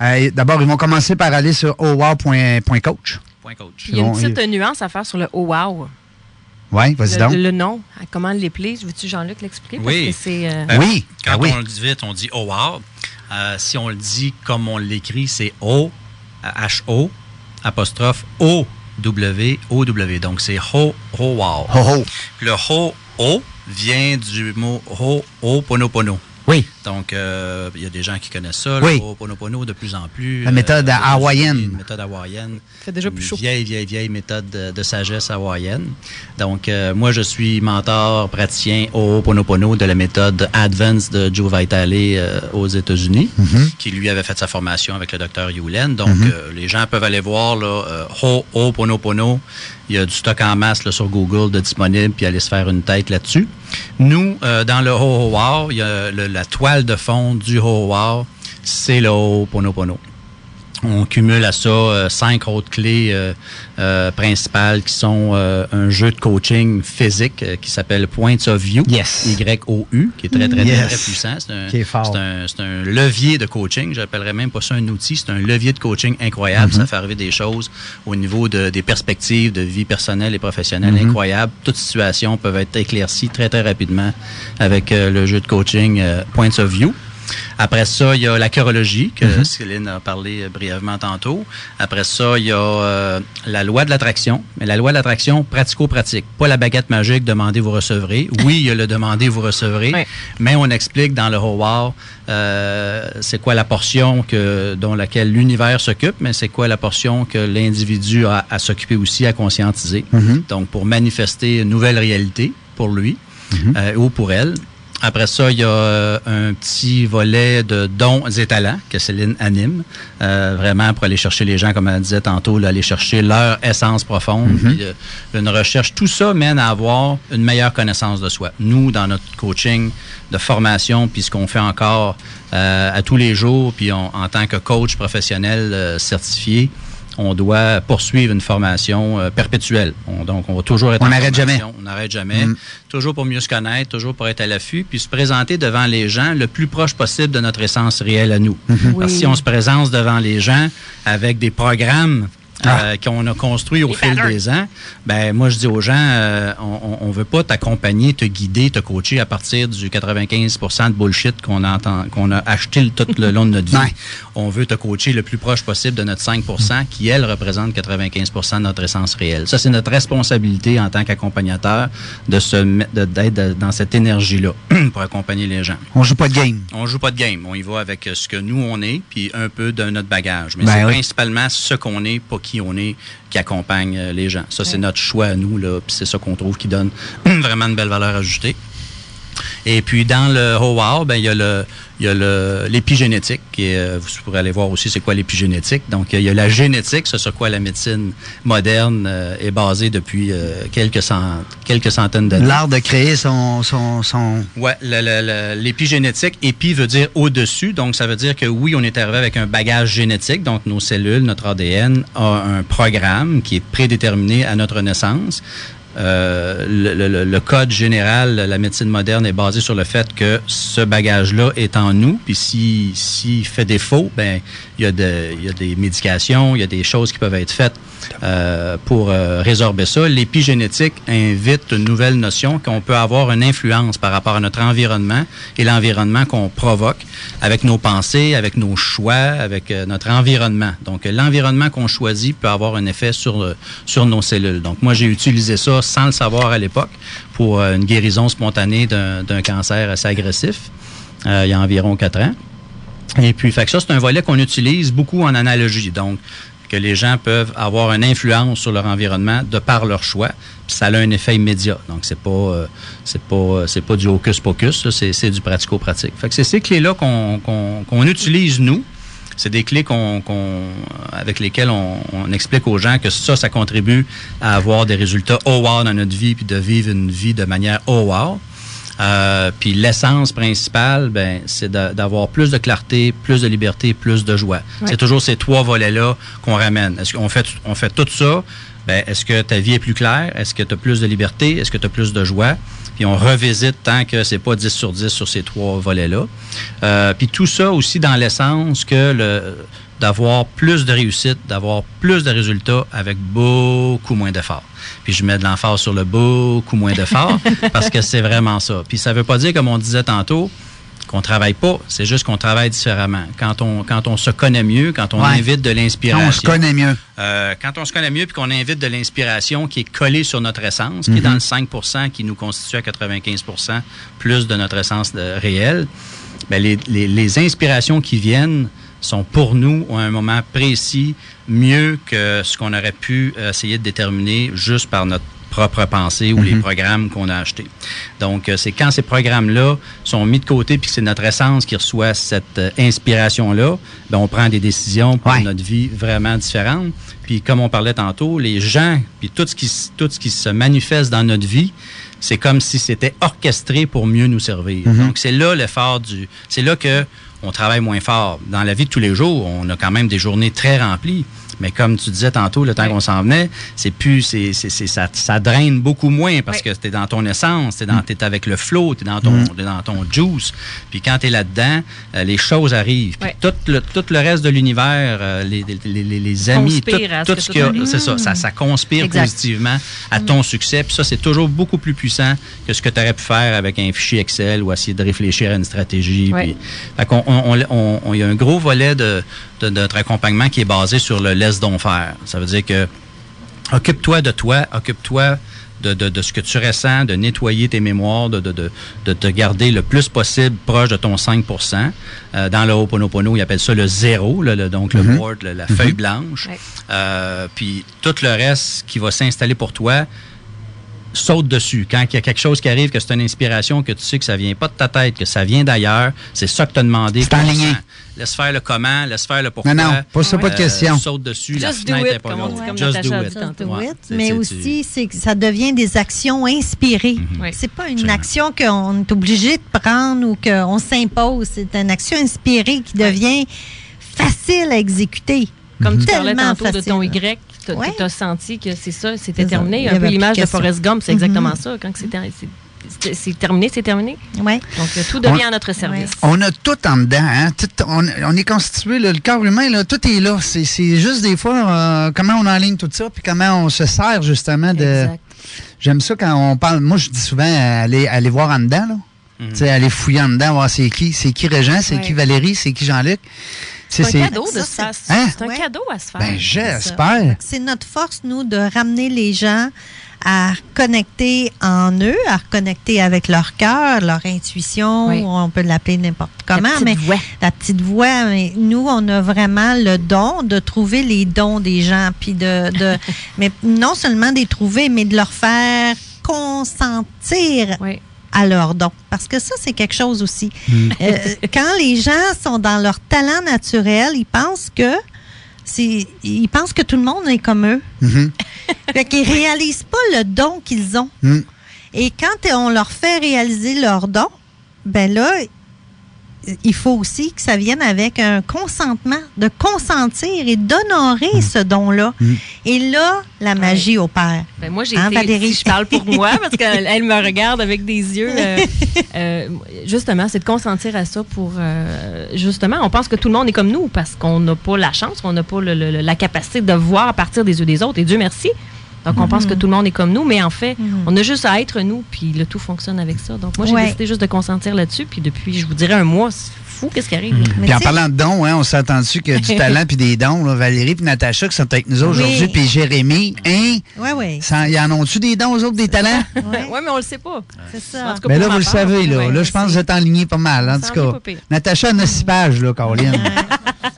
A: Euh, D'abord, ils vont commencer par aller sur owow.coach.
C: Coach.
B: Il y a une
A: Bon,
B: petite nuance à faire sur le oh wow.
A: Oui, vas-y
B: Le,
A: donc.
B: le nom, comment l'épeler. Veux-tu, Jean-Luc, l'expliquer?
C: Oui.
B: euh,
C: Ben,
A: oui,
C: Quand
A: ah oui.
C: on le dit vite, on dit oh wow. Euh, si on le dit comme on l'écrit, c'est O, H-O, apostrophe O, W-O-W. Donc, c'est Ho Ho Wow.
A: Ho ho.
C: Le Ho Ho vient du mot Ho Ho Pono Pono.
A: Oui.
C: Donc, euh, il y a des gens qui connaissent ça,
A: Oui.
C: le Ho'oponopono de plus en plus.
A: La méthode
C: Euh,
A: hawaïenne.
C: Une méthode hawaïenne.
B: fait déjà plus
C: Une
B: chaud.
C: Vieille, vieille, vieille méthode de, de sagesse hawaïenne. Donc, euh, moi, je suis mentor, praticien Ho'oponopono de la méthode Advance de Joe Vitale euh, aux États-Unis,
A: Mm-hmm.
C: qui lui avait fait sa formation avec le docteur Yulen. Donc, euh, les gens peuvent aller voir là, euh, Ho'oponopono. Il y a du stock en masse là, sur Google de disponible, puis aller se faire une tête là-dessus. Nous, euh, dans le Ho-Ho-Wow, il la toile de fond du Ho-Wow, c'est le Ho'oponopono. On cumule à ça euh, cinq autres clés euh, euh, principales qui sont euh, un jeu de coaching physique euh, qui s'appelle Points of View,
A: Yes.
C: Y-O-U, qui est très, très, très,
A: Yes.
C: très puissant. C'est un, c'est un- un levier de coaching. J'appellerais même pas ça un outil, c'est un levier de coaching incroyable.
A: Mm-hmm.
C: Ça fait arriver des choses au niveau de, des perspectives de vie personnelle et professionnelle
A: Mm-hmm.
C: incroyables. Toutes situations peuvent être éclaircies très, très rapidement avec euh, le jeu de coaching Points of View. Après ça, il y a la chirologie, que
A: Mm-hmm.
C: Céline a parlé euh, brièvement tantôt. Après ça, il y a euh, la loi de l'attraction. Mais la loi de l'attraction pratico-pratique. Pas la baguette magique, demandez, vous recevrez. Oui, il y a le demandez, vous recevrez. Mais on explique dans le Howard euh, c'est quoi la portion que, dont laquelle l'univers s'occupe, mais c'est quoi la portion que l'individu a à s'occuper aussi, à conscientiser.
A: Mhm.
C: Donc, pour manifester une nouvelle réalité pour lui euh, ou pour elle. Après ça, il y a euh, un petit volet de dons et talents que Céline anime, euh, vraiment pour aller chercher les gens, comme elle disait tantôt, là, aller chercher leur essence profonde, puis, euh, une recherche. Tout ça mène à avoir une meilleure connaissance de soi. Nous, dans notre coaching de formation, puis ce qu'on fait encore euh, à tous les jours, puis on- en tant que coach professionnel euh, certifié, on doit poursuivre une formation euh, perpétuelle. On- donc, on va toujours être
A: On
C: en
A: n'arrête jamais.
C: On n'arrête jamais.
A: Mm.
C: Toujours pour mieux se connaître, toujours pour être à l'affût, puis se présenter devant les gens le plus proche possible de notre essence réelle à nous.
A: Mm-hmm.
C: Parce que si on se présente devant les gens avec des programmes euh, qu'on a construits au fil
B: patterns.
C: des ans, ben moi je dis aux gens, euh, on, on veut pas t'accompagner, te guider, te coacher à partir du 95% de bullshit qu'on entend, qu'on a acheté le- tout le long de notre vie. On veut te coacher le plus proche possible de notre 5% qui, elle, représente 95% de notre essence réelle. Ça, c'est notre responsabilité en tant qu'accompagnateur de se d'être dans cette énergie-là pour accompagner les gens.
A: On joue pas de game.
C: On joue pas de game. On y va avec ce que nous, on est, puis un peu de notre bagage. Mais
A: Ben
C: c'est
A: oui.
C: principalement ce qu'on est, pas qui on est, qui accompagne euh, les gens. Ça, c'est notre choix à nous, là, puis c'est ça qu'on trouve qui donne vraiment une belle valeur ajoutée. Et puis, dans le Howard, ben, il y a le, il y a l'épigénétique, euh, vous pourrez aller voir aussi c'est quoi l'épigénétique. Donc, il y a la génétique, ce sur quoi la médecine moderne euh, est basée depuis euh, quelques, cent- quelques centaines d'années.
A: L'art de créer son, son, son...
C: Le- l'épigénétique, épi veut dire au-dessus, donc ça veut dire que oui, on est arrivé avec un bagage génétique, donc nos cellules, notre ADN a un programme qui est prédéterminé à notre naissance. Euh, le, code général, la médecine moderne est basée sur le fait que ce bagage-là est en nous, puis si s'il fait défaut, ben il y a des médications, il y a des choses qui peuvent être faites euh, pour euh, résorber ça. L'épigénétique invite une nouvelle notion qu'on peut avoir une influence par rapport à notre environnement et l'environnement qu'on provoque avec nos pensées, avec nos choix, avec euh, notre environnement. Donc, l'environnement qu'on choisit peut avoir un effet sur, nos cellules. Donc, moi, j'ai utilisé ça sans le savoir à l'époque pour une guérison spontanée d'un cancer assez agressif il y a environ quatre ans. Et puis, fait ça, c'est un volet qu'on utilise beaucoup en analogie. Donc, que les gens peuvent avoir une influence sur leur environnement de par leur choix, puis ça a un effet immédiat. Donc, c'est pas, euh, euh, pas du hocus pocus, ça, c'est, du pratico-pratique. Fait que c'est ces clés-là qu'on, utilise, nous. C'est des clés qu'on, avec lesquelles on, on explique aux gens que ça, ça contribue à avoir des résultats oh wow dans notre vie, puis de vivre une vie de manière oh wow. Euh, puis l'essence principale, ben, c'est d'avoir plus de clarté, plus de liberté, plus de joie. C'est toujours ces trois volets-là qu'on ramène. Est-ce qu'on fait, on fait tout ça? Ben, est-ce que ta vie est plus claire? Est-ce que tu as plus de liberté? Est-ce que tu as plus de joie? Puis on revisite tant que c'est pas 10 sur 10 sur ces trois volets-là. Euh, puis tout ça aussi dans l'essence que le d'avoir plus de réussite, d'avoir plus de résultats avec beaucoup moins d'efforts. Puis je mets de l'emphase sur le beaucoup moins d'efforts parce que c'est vraiment ça. Puis ça veut pas dire, comme on disait tantôt, qu'on travaille pas, c'est juste qu'on travaille différemment. Quand on, quand on se connaît mieux, quand on
A: Ouais.
C: invite de l'inspiration.
A: On se connaît mieux.
C: Euh, quand on se connaît mieux puis qu'on invite de l'inspiration qui est collée sur notre essence, qui est
A: Mhm.
C: dans le 5% qui nous constitue à 95% plus de notre essence de- réelle, ben les, les- les inspirations qui viennent sont pour nous à un moment précis mieux que ce qu'on aurait pu essayer de déterminer juste par notre propre pensée ou les
A: Mhm.
C: programmes qu'on a achetés. Donc, euh, c'est quand ces programmes-là sont mis de côté puis que c'est notre essence qui reçoit cette euh, inspiration-là, ben, on prend des décisions pour
A: Ouais.
C: notre vie vraiment différentes. Puis, comme on parlait tantôt, les gens, puis tout ce qui, s- tout ce qui se manifeste dans notre vie, c'est comme si c'était orchestré pour mieux nous servir.
A: Mhm.
C: Donc, c'est là l'effort du... C'est là que on travaille moins fort. Dans la vie de tous les jours, on a quand même des journées très remplies. Mais comme tu disais tantôt, le temps qu'on s'en venait, c'est plus, c'est, c'est, c'est- ça, ça draine beaucoup moins parce
B: Oui.
C: que t'es dans ton essence, t'es, dans, t'es avec le flow, t'es dans ton,
A: Mm.
C: dans ton juice. Puis quand t'es là-dedans, euh, les choses arrivent. Puis tout, le, tout le reste de l'univers, euh, les, les, les, les amis, tout,
B: Conspire ce
C: tout
B: que
C: ce
B: tout
C: qu'il y a, c'est ça, ça, ça conspire
B: Exact.
C: positivement à ton succès. Puis ça, c'est toujours beaucoup plus puissant que ce que tu aurais pu faire avec un fichier Excel ou essayer de réfléchir à une stratégie. Puis, fait qu'on- on, on- on- on- il y a un gros volet de, de- de notre accompagnement qui est basé sur le laisse donc faire. Ça veut dire que occupe-toi de toi, occupe-toi de, de- de ce que tu ressens, de nettoyer tes mémoires, de, de, de, de te garder le plus possible proche de ton 5% Euh, Dans le Ho'oponopono, ils appellent ça le zéro, le- donc le
A: Mhm.
C: board, le- la feuille blanche.
B: Ouais.
C: Euh, puis tout le reste qui va s'installer pour toi, saute dessus. Quand il y a quelque chose qui arrive, que c'est une inspiration, que tu sais que ça vient pas de ta tête, que ça vient d'ailleurs, c'est ça que tu as demandé.
A: C'est en.
C: Laisse faire le comment, laisse faire le pourquoi.
A: Non, non, pose ça pas de
C: Euh,
A: questions.
C: Saute dessus, la
B: Just do
C: fenêtre
B: it,
C: est pas grande.
B: comme
C: Just do it.
D: Just do it. mais aussi, c'est que ça devient des actions inspirées.
C: Mhm.
B: Oui.
D: C'est pas une
C: Absolument.
D: action qu'on est obligé de prendre ou qu'on s'impose. C'est une action inspirée qui devient facile à exécuter.
B: Comme tu parlais tantôt de ton
D: facile.
B: Y, tu
D: Ouais.
B: as senti que c'est ça, c'était terminé.
D: Il y
B: Un peu
D: avait
B: l'image de. Forrest Gump, c'est
D: Mhm.
B: exactement ça. Quand ter- c'est- terminé, c'est terminé?
D: Ouais.
B: Donc, euh, tout devient à notre service.
A: On a tout en dedans. Hein? Tout- on, on est constitué, là, le corps humain, là, tout est là. C'est c'est juste des fois euh, comment on enligne tout ça, puis comment on se sert justement de.
B: Exact.
A: J'aime ça quand on parle. Moi, je dis souvent aller, aller voir en dedans, là. Tu sais, aller fouiller en dedans, voir c'est qui. C'est qui Régent, c'est
B: Ouais.
A: qui Valérie, c'est qui Jean-Luc.
B: C'est un cadeau de
D: Ça,
B: se faire.
A: Hein?
B: C'est un
D: Ouais.
B: cadeau à se faire.
A: Ben, j'espère.
D: C'est notre force, nous, de ramener les gens à reconnecter en eux, à reconnecter avec leur cœur, leur intuition,
B: Oui.
D: on peut l'appeler n'importe
B: La
D: comment,
B: petite
D: mais
B: voix.
D: la petite voix. Mais nous, on a vraiment le don de trouver les dons des gens, puis de, de mais non seulement de les trouver, mais de leur faire consentir
B: Oui.
D: à leurs dons. Parce que ça, c'est quelque chose aussi.
A: Mm.
D: Euh, quand les gens sont dans leur talent naturel, ils pensent que ils pensent que tout le monde est comme eux.
A: Mhm.
D: Fait qu'ils réalisent pas le don qu'ils ont.
A: Mm.
D: Et quand on leur fait réaliser leur don, ben là, il faut aussi que ça vienne avec un consentement, de consentir et d'honorer ce don-là.
A: Mm.
D: Et là, la magie opère.
B: Ben, moi, j'ai
D: Hein,
B: été,
D: Valérie?
B: si je parle pour moi, parce qu'elle elle me regarde avec des yeux. euh, euh, justement, c'est de consentir à ça pour. euh, justement, on pense que tout le monde est comme nous parce qu'on n'a pas la chance, qu'on n'a pas le- le- la capacité de voir à partir des yeux des autres. Et Dieu merci. Donc, on pense que tout le monde est comme nous, mais en fait,
D: Mhm.
B: on a juste à être nous, puis le tout fonctionne avec ça. Donc, moi, j'ai
D: Ouais.
B: décidé juste de consentir là-dessus, puis depuis, je vous dirais un mois, fou, qu'est-ce qui arrive.
D: Mais
A: Puis en parlant de dons, hein, on s'est entendu que du talent puis des dons, là, Valérie puis Natacha qui sont avec nous
D: Oui.
A: aujourd'hui, puis Jérémy, hein?
D: Oui, oui.
A: Y en ont-tu des dons aux autres, des talents?
D: Ouais,
B: Ouais, mais on le sait pas.
D: c'est ça.
B: En tout cas,
A: Mais
B: pour
A: là, vous le
B: part,
A: savez, là.
B: ouais,
A: là, je pense que vous êtes enligné pas mal, en tout
B: en est
A: cas. Natacha a 9 pages, là, Caroline.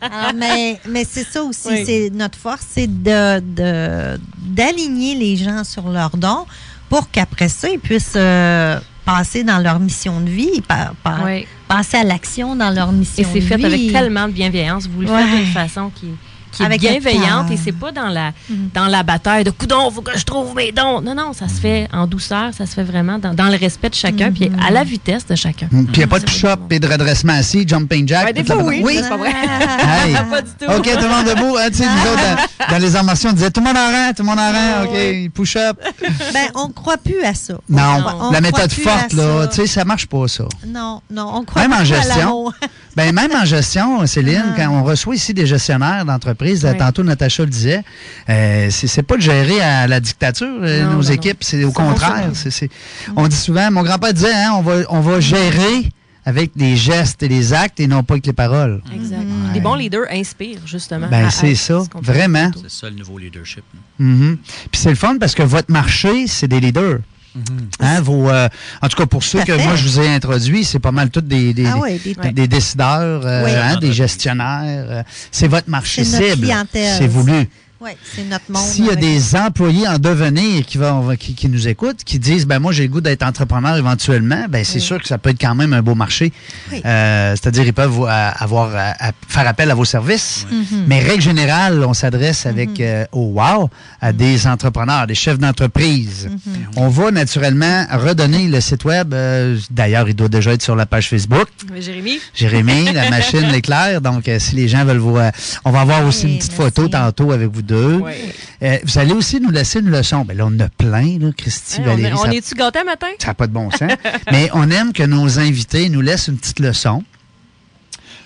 D: Ah, mais mais c'est ça aussi,
B: Oui.
D: c'est notre force, c'est de, de- d'aligner les gens sur leurs dons pour qu'après ça, ils puissent euh, passer dans leur mission de vie, passer à l'action dans leur mission
B: Et c'est
D: de
B: fait
D: vie.
B: avec tellement de bienveillance. Vous le
D: Ouais.
B: faites d'une façon qui, qui est
D: Avec le
B: bienveillante et c'est pas dans la,
D: Mhm.
B: dans la bataille de coudon, faut que je trouve mes dons. Non, non, ça se fait en douceur, ça se fait vraiment dans, dans le respect de chacun
D: Mhm.
B: puis à la vitesse de chacun.
A: Puis il n'y a pas de push-up et de redressement assis, jumping jack.
B: Ouais, des fois, oui.
A: Oui.
B: C'est pas vrai.
A: Hey.
B: Pas du tout.
A: OK, tout le monde debout. Hein, tu sais, nous autres, dans, dans les arts martiaux, on disait tout le monde en rang, tout le monde en rang. OK, push-up.
D: Ben, on ne croit plus à ça.
A: Non,
D: On
A: la méthode forte, là,
D: ça.
A: tu sais, ça marche pas, ça.
D: Non, non, on croit
A: Même en
D: plus à
A: gestion.
D: l'amour.
A: Ben, même en gestion, Céline,
D: Ah.
A: quand on reçoit ici des gestionnaires d'entreprise,
B: Oui.
A: tantôt Natacha le disait, euh, c'est pas de gérer à la dictature, euh,
B: Non,
A: nos
B: non,
A: équipes, c'est au contraire. on dit souvent, mon grand-père disait, hein, on, va, on va gérer avec les gestes et les actes et non pas avec les paroles.
B: Exact.
A: Ouais.
B: Les bons leaders inspirent, justement.
A: Ben, c'est ça,
B: ce
A: vraiment.
C: C'est ça le nouveau leadership.
A: Mhm. Puis c'est le fun parce que votre marché, c'est des leaders. Hein, vos, euh, en tout cas, pour ceux que moi je vous ai introduits, c'est pas mal tous des, des,
D: Ah
A: des- décideurs, euh,
D: Oui.
A: hein, des gestionnaires. euh, c'est votre marché cible. C'est voulu.
D: Oui, c'est notre monde.
A: S'il y a
D: avec-
A: des employés en devenir qui, vont, qui, qui nous écoutent, qui disent ben moi j'ai le goût d'être entrepreneur éventuellement, ben c'est
D: Oui.
A: sûr que ça peut être quand même un beau marché.
D: Oui.
A: Euh, C'est-à-dire ils peuvent à- avoir à, à faire appel à vos services.
D: Mhm.
A: Mais règle générale, on s'adresse avec euh, au wow à des entrepreneurs, des chefs d'entreprise. On va naturellement redonner le site web. euh, D'ailleurs, il doit déjà être sur la page Facebook.
B: Mais Jérémy,
A: Jérémy, la machine l'éclair. Donc, euh, si les gens veulent vous... euh, on va avoir aussi une petite
D: merci.
A: photo tantôt avec vous deux.
B: Ouais.
A: Euh, vous allez aussi nous laisser une leçon. Ben là, on en a plein, là, Christy,
B: Hein, on,
A: Valérie.
B: on
A: ça-
B: est-tu gâtés un matin?
A: ça n'a pas de bon sens. Mais on aime que nos invités nous laissent une petite leçon.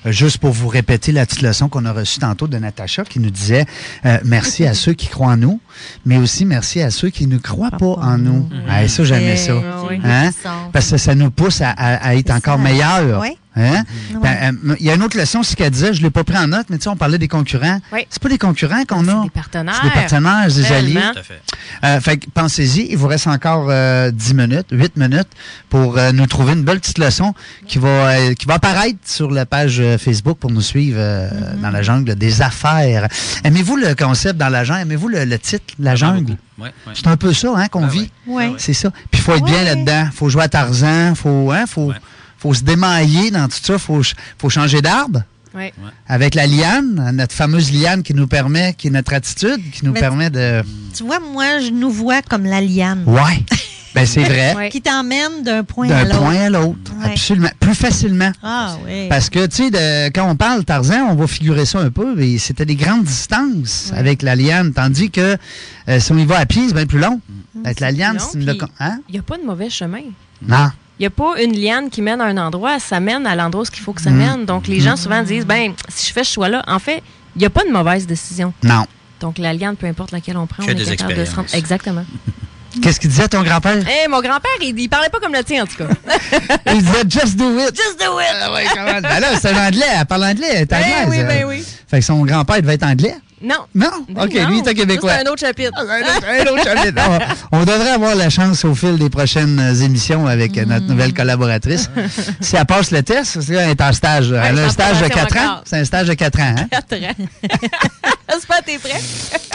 A: Euh, Juste pour vous répéter la petite leçon qu'on a reçue tantôt de Natacha qui nous disait euh, merci à ceux qui croient en nous, mais aussi merci à ceux qui ne croient pas en nous. Ah, ça, j'aimais ça.
B: Oui.
A: Hein? Parce que ça nous pousse à, à- à être encore
D: ça.
A: meilleurs.
D: Oui.
A: Hein?
D: Ouais.
A: Ben, euh, Il y a une autre leçon aussi qu'elle disait, je ne l'ai pas pris en note, mais tu sais, on parlait des concurrents.
B: Oui.
A: C'est pas des concurrents qu'on a.
B: C'est des partenaires.
A: C'est des partenaires, des alliés.
C: Tout à fait.
A: Euh, fait que pensez-y, il vous reste encore euh, 10 minutes, 8 minutes pour euh, nous trouver une belle petite leçon qui va, euh, qui va apparaître sur la page euh, Facebook pour nous suivre euh,
B: Mm-hmm.
A: dans la jungle des affaires. Aimez-vous le concept dans la jungle? Aimez-vous le, le titre, la jungle?
C: Ouais, ouais.
A: C'est un peu ça hein, qu'on
C: Ah
A: vit. C'est ça. Puis il faut être bien là-dedans. faut jouer à Tarzan. faut, hein, faut. Faut se démailler dans tout ça. faut, ch- faut changer d'arbre.
B: Ouais.
A: Avec la liane, notre fameuse liane qui nous permet, qui est notre attitude, qui nous
D: Mais-
A: permet de...
D: Tu vois, moi, je nous vois comme la liane
A: Ouais, ben c'est vrai.
B: Ouais.
D: qui t'emmène d'un point à
A: d'un
D: l'autre.
A: point à l'autre.
D: Ouais.
A: Absolument. Plus facilement.
D: Ah oui.
A: Parce que, tu sais, quand on parle Tarzan, on va figurer ça un peu, mais c'était des grandes distances
B: Ouais.
A: avec la liane, tandis que euh, si on y va à pied, c'est bien plus long. Avec la liane, c'est une... Hein?
B: Il n'y a pas de mauvais chemin.
A: Non.
B: Il n'y a pas une liane qui mène à un endroit, ça mène à l'endroit où il faut que ça
A: Mm.
B: mène. Donc, les gens souvent disent, ben, si je fais ce choix-là, en fait, il n'y a pas de mauvaise décision.
A: Non.
B: Donc, la liane, peu importe laquelle on prend,
C: Que
B: on est
C: des
B: capable de se rendre. Exactement.
A: Qu'est-ce qu'il disait ton grand-père?
B: Eh, mon grand-père, il, il parlait pas comme le tien, en tout cas.
A: Il disait just do it.
B: Just do it!
A: Ah ouais, comment- Ben là, c'est un anglais. Elle parle anglais. Elle est
B: Ben
A: anglaise.
B: oui, ben
A: euh.
B: oui.
A: Fait que son grand-père devait être anglais.
B: Non.
A: Non?
B: Ben
A: OK,
B: non.
A: lui, il
B: Ça,
A: québécois.
B: C'est un autre chapitre.
A: Ah, un autre- un autre chapitre. on, on devrait avoir la chance au fil des prochaines émissions avec
B: Mm.
A: notre nouvelle collaboratrice. si elle passe le test, parce qu'elle est en stage. elle a
B: elle est
A: un stage de
B: formation
A: 4 ans. C'est un stage de 4 ans. Hein?
B: Quatre ans. J'espère que t'es prêt.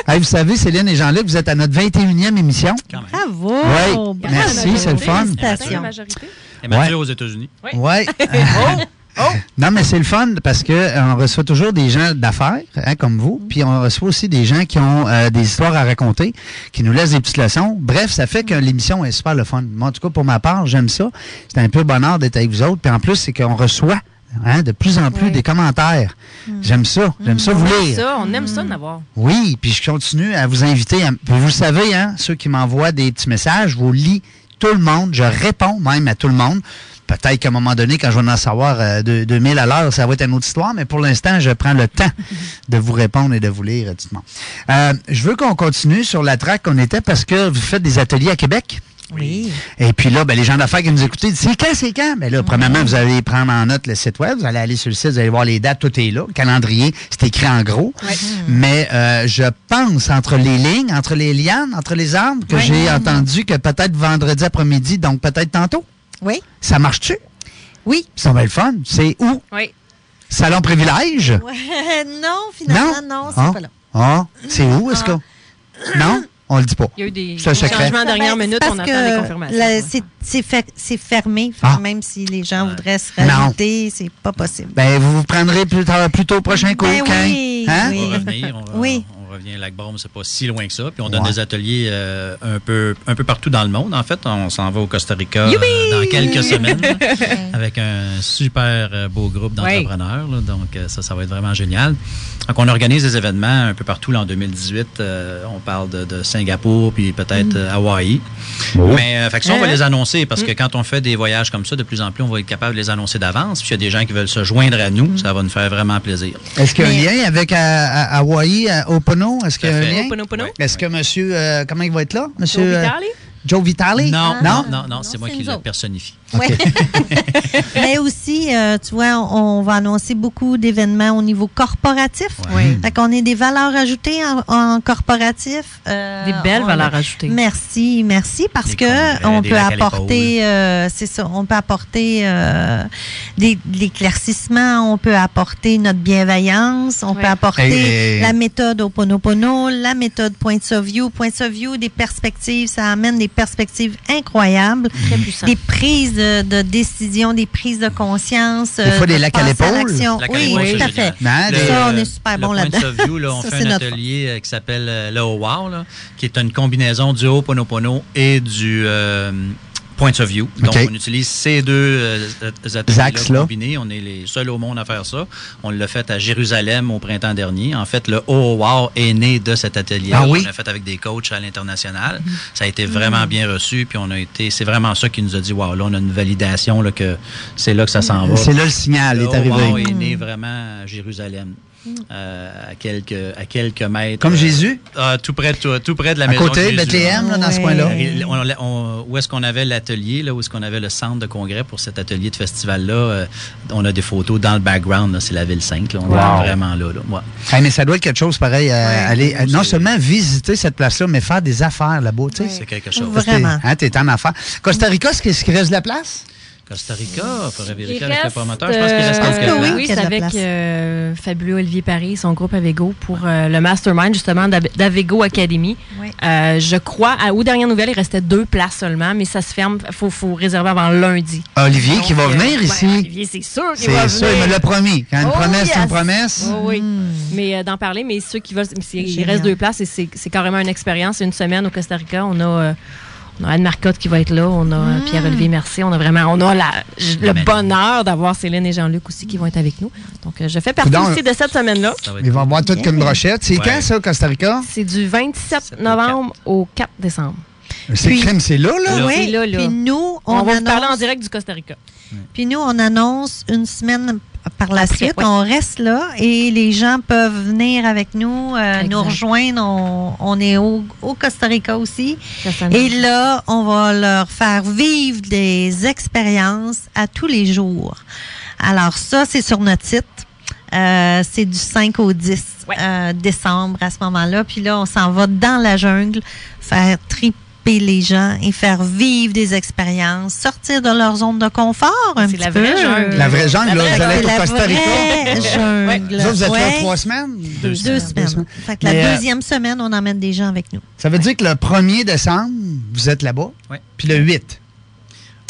A: Hey, vous savez, Céline et Jean-Luc, vous êtes à notre 21e émission.
C: Quand même.
D: Bravo.
A: Oui.
D: Bravo.
A: Merci, c'est le
B: majorité,
A: fun.
B: c'est la
D: Félicitations.
B: majorité.
C: Et mature aux États-Unis.
B: Oui.
A: Ouais.
B: Oh!
A: Non, mais c'est le fun parce que euh, reçoit toujours des gens d'affaires, hein, comme vous, puis on reçoit aussi des gens qui ont euh, des histoires à raconter, qui nous laissent des petites leçons. Bref, ça fait que l'émission est super le fun. Moi, en tout cas, pour ma part, j'aime ça. C'est un peu bonheur d'être avec vous autres. Puis en plus, c'est qu'on reçoit hein, de plus en plus
B: Oui.
A: des commentaires. J'aime ça. J'aime ça vous
B: On aime
A: lire.
B: ça, on aime ça d'en avoir.
A: Oui, puis je continue à vous inviter. à- puis vous le savez, hein, ceux qui m'envoient des petits messages, je vous lis tout le monde. Je réponds même à tout le monde. Peut-être qu'à un moment donné, quand je vais en savoir euh, deux- 2000 à l'heure, ça va être une autre histoire, mais pour l'instant, je prends le temps de vous répondre et de vous lire euh, tout le monde. Euh, je veux qu'on continue sur la track qu'on était parce que vous faites des ateliers à Québec.
D: Oui.
A: Et puis là, ben, les gens d'affaires qui nous écoutent, ils disent c'est quand, c'est quand? Ben là, premièrement, vous allez prendre en note le site web, vous allez aller sur le site, vous allez voir les dates, tout est là. Le calendrier, c'est écrit en gros.
B: Ouais.
A: Mais euh, je pense entre les lignes, entre les lianes, entre les arbres, que j'ai entendu que peut-être vendredi après-midi, donc peut-être tantôt.
D: Oui.
A: Ça marche-tu?
D: Oui.
A: Ça va être le fun. C'est où?
B: Oui.
A: Salon Privilège?
D: Ouais, non, finalement, non, c'est
A: Ah.
D: pas là.
A: Ah, c'est où? Est-ce que. Non? On le dit pas.
B: Il y a eu des, des changements dernière
D: Ben,
B: minute,
D: c'est
B: on
D: parce
B: attend
D: que
B: des confirmations. ouais.
D: c'est- C'est fer- c'est fermé.
A: Ah.
D: Même si les gens voudraient se
A: Non.
D: rajouter, c'est pas possible.
A: Ben, vous vous prendrez plus tard, plus tôt au prochain coup,
D: Ben
A: quand?
D: oui,
A: Hein?
D: oui.
C: On va revenir. On,
D: Oui.
C: on revient à Lac-Brome, c'est pas si loin que ça. Puis on donne
A: Ouais.
C: des ateliers euh, un, peu, un peu partout dans le monde. En fait, on s'en va au Costa Rica euh, dans quelques semaines là, avec un super euh, beau groupe d'entrepreneurs. Donc, ça, ça va être vraiment génial. Donc, on organise des événements un peu partout là, en 2018. Euh, on parle de, de Singapour, puis peut-être euh, Hawaï. Mais euh, fait que ça, on va
B: Hein?
C: les annoncer parce que quand on fait des voyages comme ça, de plus en plus, on va être capable de les annoncer d'avance. Puis il y a des gens qui veulent se joindre à nous. Ça va nous faire vraiment plaisir.
A: Est-ce qu'il y a
D: Mais-
A: un lien avec euh, à- Est-ce qu'il y a un lien? Est-ce que monsieur, euh, comment il va être là? Monsieur euh,
B: Vitale?
A: Joe Vitale?
C: Non,
D: Ah.
C: non,
A: Non?
C: non, non, c'est moi qui le personnifie.
D: Ouais. Mais aussi, euh, tu vois, on, on va annoncer beaucoup d'événements au niveau corporatif.
B: Oui.
D: Fait qu'on est des valeurs ajoutées en, en corporatif. Euh,
B: Des belles
D: on-
B: valeurs ajoutées.
D: Merci, merci, parce
C: Des
D: que on
C: des
D: peut apporter, euh, c'est ça, on peut apporter euh, des, de l'éclaircissement, on peut apporter notre bienveillance, on
B: Ouais.
D: peut apporter la méthode Oponopono, la méthode Points of View. Points of View, des perspectives, ça amène des perspectives incroyables,
B: Très puissant.
D: des prises de, de décision, des prises de conscience.
A: Des fois,
D: euh,
A: des
D: de
A: lacs à l'épaule.
D: Oui,
C: Californie,
D: tout à fait.
A: Hein,
C: Le-
D: Ça, on est super
C: le
D: bon là-dedans.
C: là, on
D: Ça,
C: fait un atelier euh, qui s'appelle euh, le Wow, là, qui est une combinaison du Ho'oponopono et du euh, Points of View. Donc, on utilise ces deux euh, ateliers
A: axes-là.
C: combinés. On est les seuls au monde à faire ça. On l'a fait à Jérusalem au printemps dernier. En fait, le Wow est né de cet atelier.
A: Ah oui?
C: On l'a fait avec des coachs à l'international. Ça a été vraiment bien reçu. Puis on a été, c'est vraiment ça qui nous a dit, wow, là, on a une validation là, que c'est là que ça s'en va.
A: C'est là le signal
C: Le
A: est arrivé.
C: Wow est né vraiment à Jérusalem, euh, à, quelques, à quelques mètres.
A: Comme
C: euh,
A: Jésus?
C: ah, tout, près de, tout, tout près de la
A: À
C: maison
A: côté,
C: de.
A: Bethléem, là, dans ce coin-là.
C: Euh, où est-ce qu'on avait l'atelier, là, où est-ce qu'on avait le centre de congrès pour cet atelier de festival-là? euh, on a des photos dans le background, là, c'est la ville sainte. Là, on
A: Wow.
C: est vraiment là. là. Ouais.
A: Hey, mais ça doit être quelque chose pareil. euh,
B: Ouais.
A: aller, euh, non seulement visiter cette place-là, mais faire des affaires là-bas. tu sais.
C: C'est quelque chose.
D: Vraiment.
A: t'es- Hein, t'es en affaires. Costa Rica, est-ce qu'il reste de la place?
C: Costa Rica, il faudrait
B: Il
C: vérifier avec le promoteur. Je pense qu'il reste
B: euh,
C: quelques
D: que oui.
B: c'est avec euh, Fabuleux Olivier Paris, son groupe Avego, pour euh, le Mastermind, justement, d'Ave- d'Avego Academy.
D: Oui.
B: Euh, je crois, à, aux dernières nouvelles, il restait deux places seulement, mais ça se ferme. Il faut, faut réserver avant lundi.
A: Olivier
B: Donc,
A: qui va
B: euh,
A: venir
B: ouais,
A: ici.
B: Olivier, c'est sûr qu'il va
A: C'est ça,
B: venir.
A: il me l'a promis. Quand une
B: Oh,
A: promesse, c'est une promesse.
B: Oh, oui.
D: Mm.
B: Mais euh, d'en parler, mais ceux qui veulent, c'est- il reste deux places et c'est c'est carrément une expérience. C'est une semaine au Costa Rica. On a, euh, on a Anne Marcotte qui va être là. On a euh,
D: Mm.
B: Pierre-Olivier Mercier. On a vraiment, on a la, le bonheur d'avoir Céline et Jean-Luc aussi qui vont être avec nous. Donc, euh, je fais partie aussi de cette semaine-là.
C: Ça va être
A: Il va avoir tout comme une brochette. C'est
C: Ouais.
A: quand ça, Costa Rica?
B: C'est du 27
C: C'est le
B: novembre au 4 décembre.
A: C'est crème, c'est là, là?
D: Oui,
B: C'est là, là.
D: puis nous,
B: On,
D: on,
B: va vous parler en direct du Costa Rica.
D: puis nous, on annonce une semaine par la
B: Après,
D: suite.
B: oui.
D: On reste là et les gens peuvent venir avec nous, euh, nous rejoindre. On, on est au, au Costa Rica aussi. Et là, on va leur faire vivre des expériences à tous les jours. Alors ça, c'est sur notre site. Euh, c'est du 5 au 10
B: Ouais.
D: euh, décembre à ce moment-là. Puis là, on s'en va dans la jungle, faire triper les gens et faire vivre des expériences, sortir de leur zone de confort un
B: C'est
D: petit
B: la
D: peu.
B: vraie jungle.
A: La vraie jungle,
B: La
A: là,
B: vraie
A: vous allez
D: C'est
A: pour
D: la
A: Costa Rica.
D: vraie jungle.
A: Vous autres, vous êtes là
D: Ouais.
A: trois semaines?
C: Deux
D: Deux
C: semaines.
D: semaines. Fait que la
A: euh,
D: deuxième semaine, on emmène des gens avec nous.
A: Ça veut dire que le 1er décembre, vous êtes là-bas?
C: Ouais.
A: Puis le 8,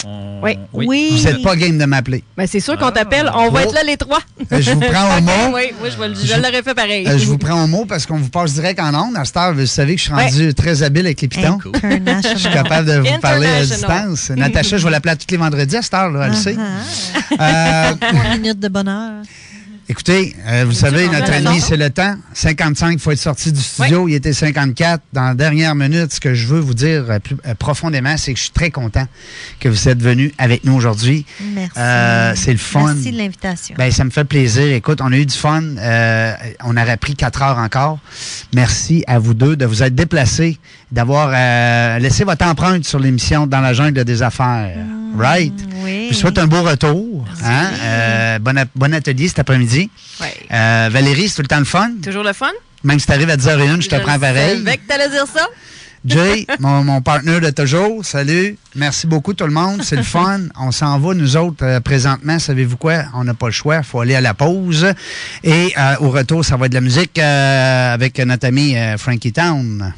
C: On-
B: Oui.
D: Oui.
A: vous n'êtes pas game de m'appeler.
B: Ben, c'est sûr qu'on
C: Ah.
B: t'appelle. On va
A: Oh.
B: être là les trois.
A: Euh, Je vous prends au mot.
B: oui, oui, je, vais le- je
A: Je-
B: l'aurais fait pareil.
A: Euh, je vous prends au mot parce qu'on vous passe direct en ondes. À cette heure, vous savez que je suis
B: Ouais.
A: rendu très habile avec les pitons.
C: Cool.
A: Je suis capable de vous parler à distance. Natacha, je vais l'appeler à tous les vendredis à cette heure, là, elle le sait.
D: Ah,
A: Euh.
D: Trois minutes de bonheur.
A: Écoutez, euh, vous savez, notre ennemi, c'est le temps. 55, il faut être sorti du studio. Il était 54. Dans la dernière minute, ce que je veux vous dire euh, plus euh, profondément, c'est que je suis très content que vous êtes venu avec nous aujourd'hui.
D: Merci.
A: Euh, c'est le fun.
D: Merci de l'invitation.
A: Ben, ça me fait plaisir. Écoute, on a eu du fun. Euh, on aurait pris quatre heures encore. Merci à vous deux de vous être déplacés, d'avoir euh, laissé votre empreinte sur l'émission Dans la jungle des affaires. Right?
D: oui.
A: Je vous souhaite un beau retour. Hein? Euh, bon, a- bon atelier cet après-midi.
B: Ouais.
A: Euh, Valérie, c'est tout le temps le fun?
B: Toujours le fun?
A: Même si tu arrives à 10h01, je te prends pareil.
B: savais que t'allais dire ça.
A: Jay, mon, mon partenaire de toujours, salut. Merci beaucoup tout le monde. C'est le fun. On s'en va, nous autres, euh, présentement. Savez-vous quoi? On n'a pas le choix. Il faut aller à la pause. Et euh, au retour, ça va être de la musique euh, avec notre ami euh, Frankie Town.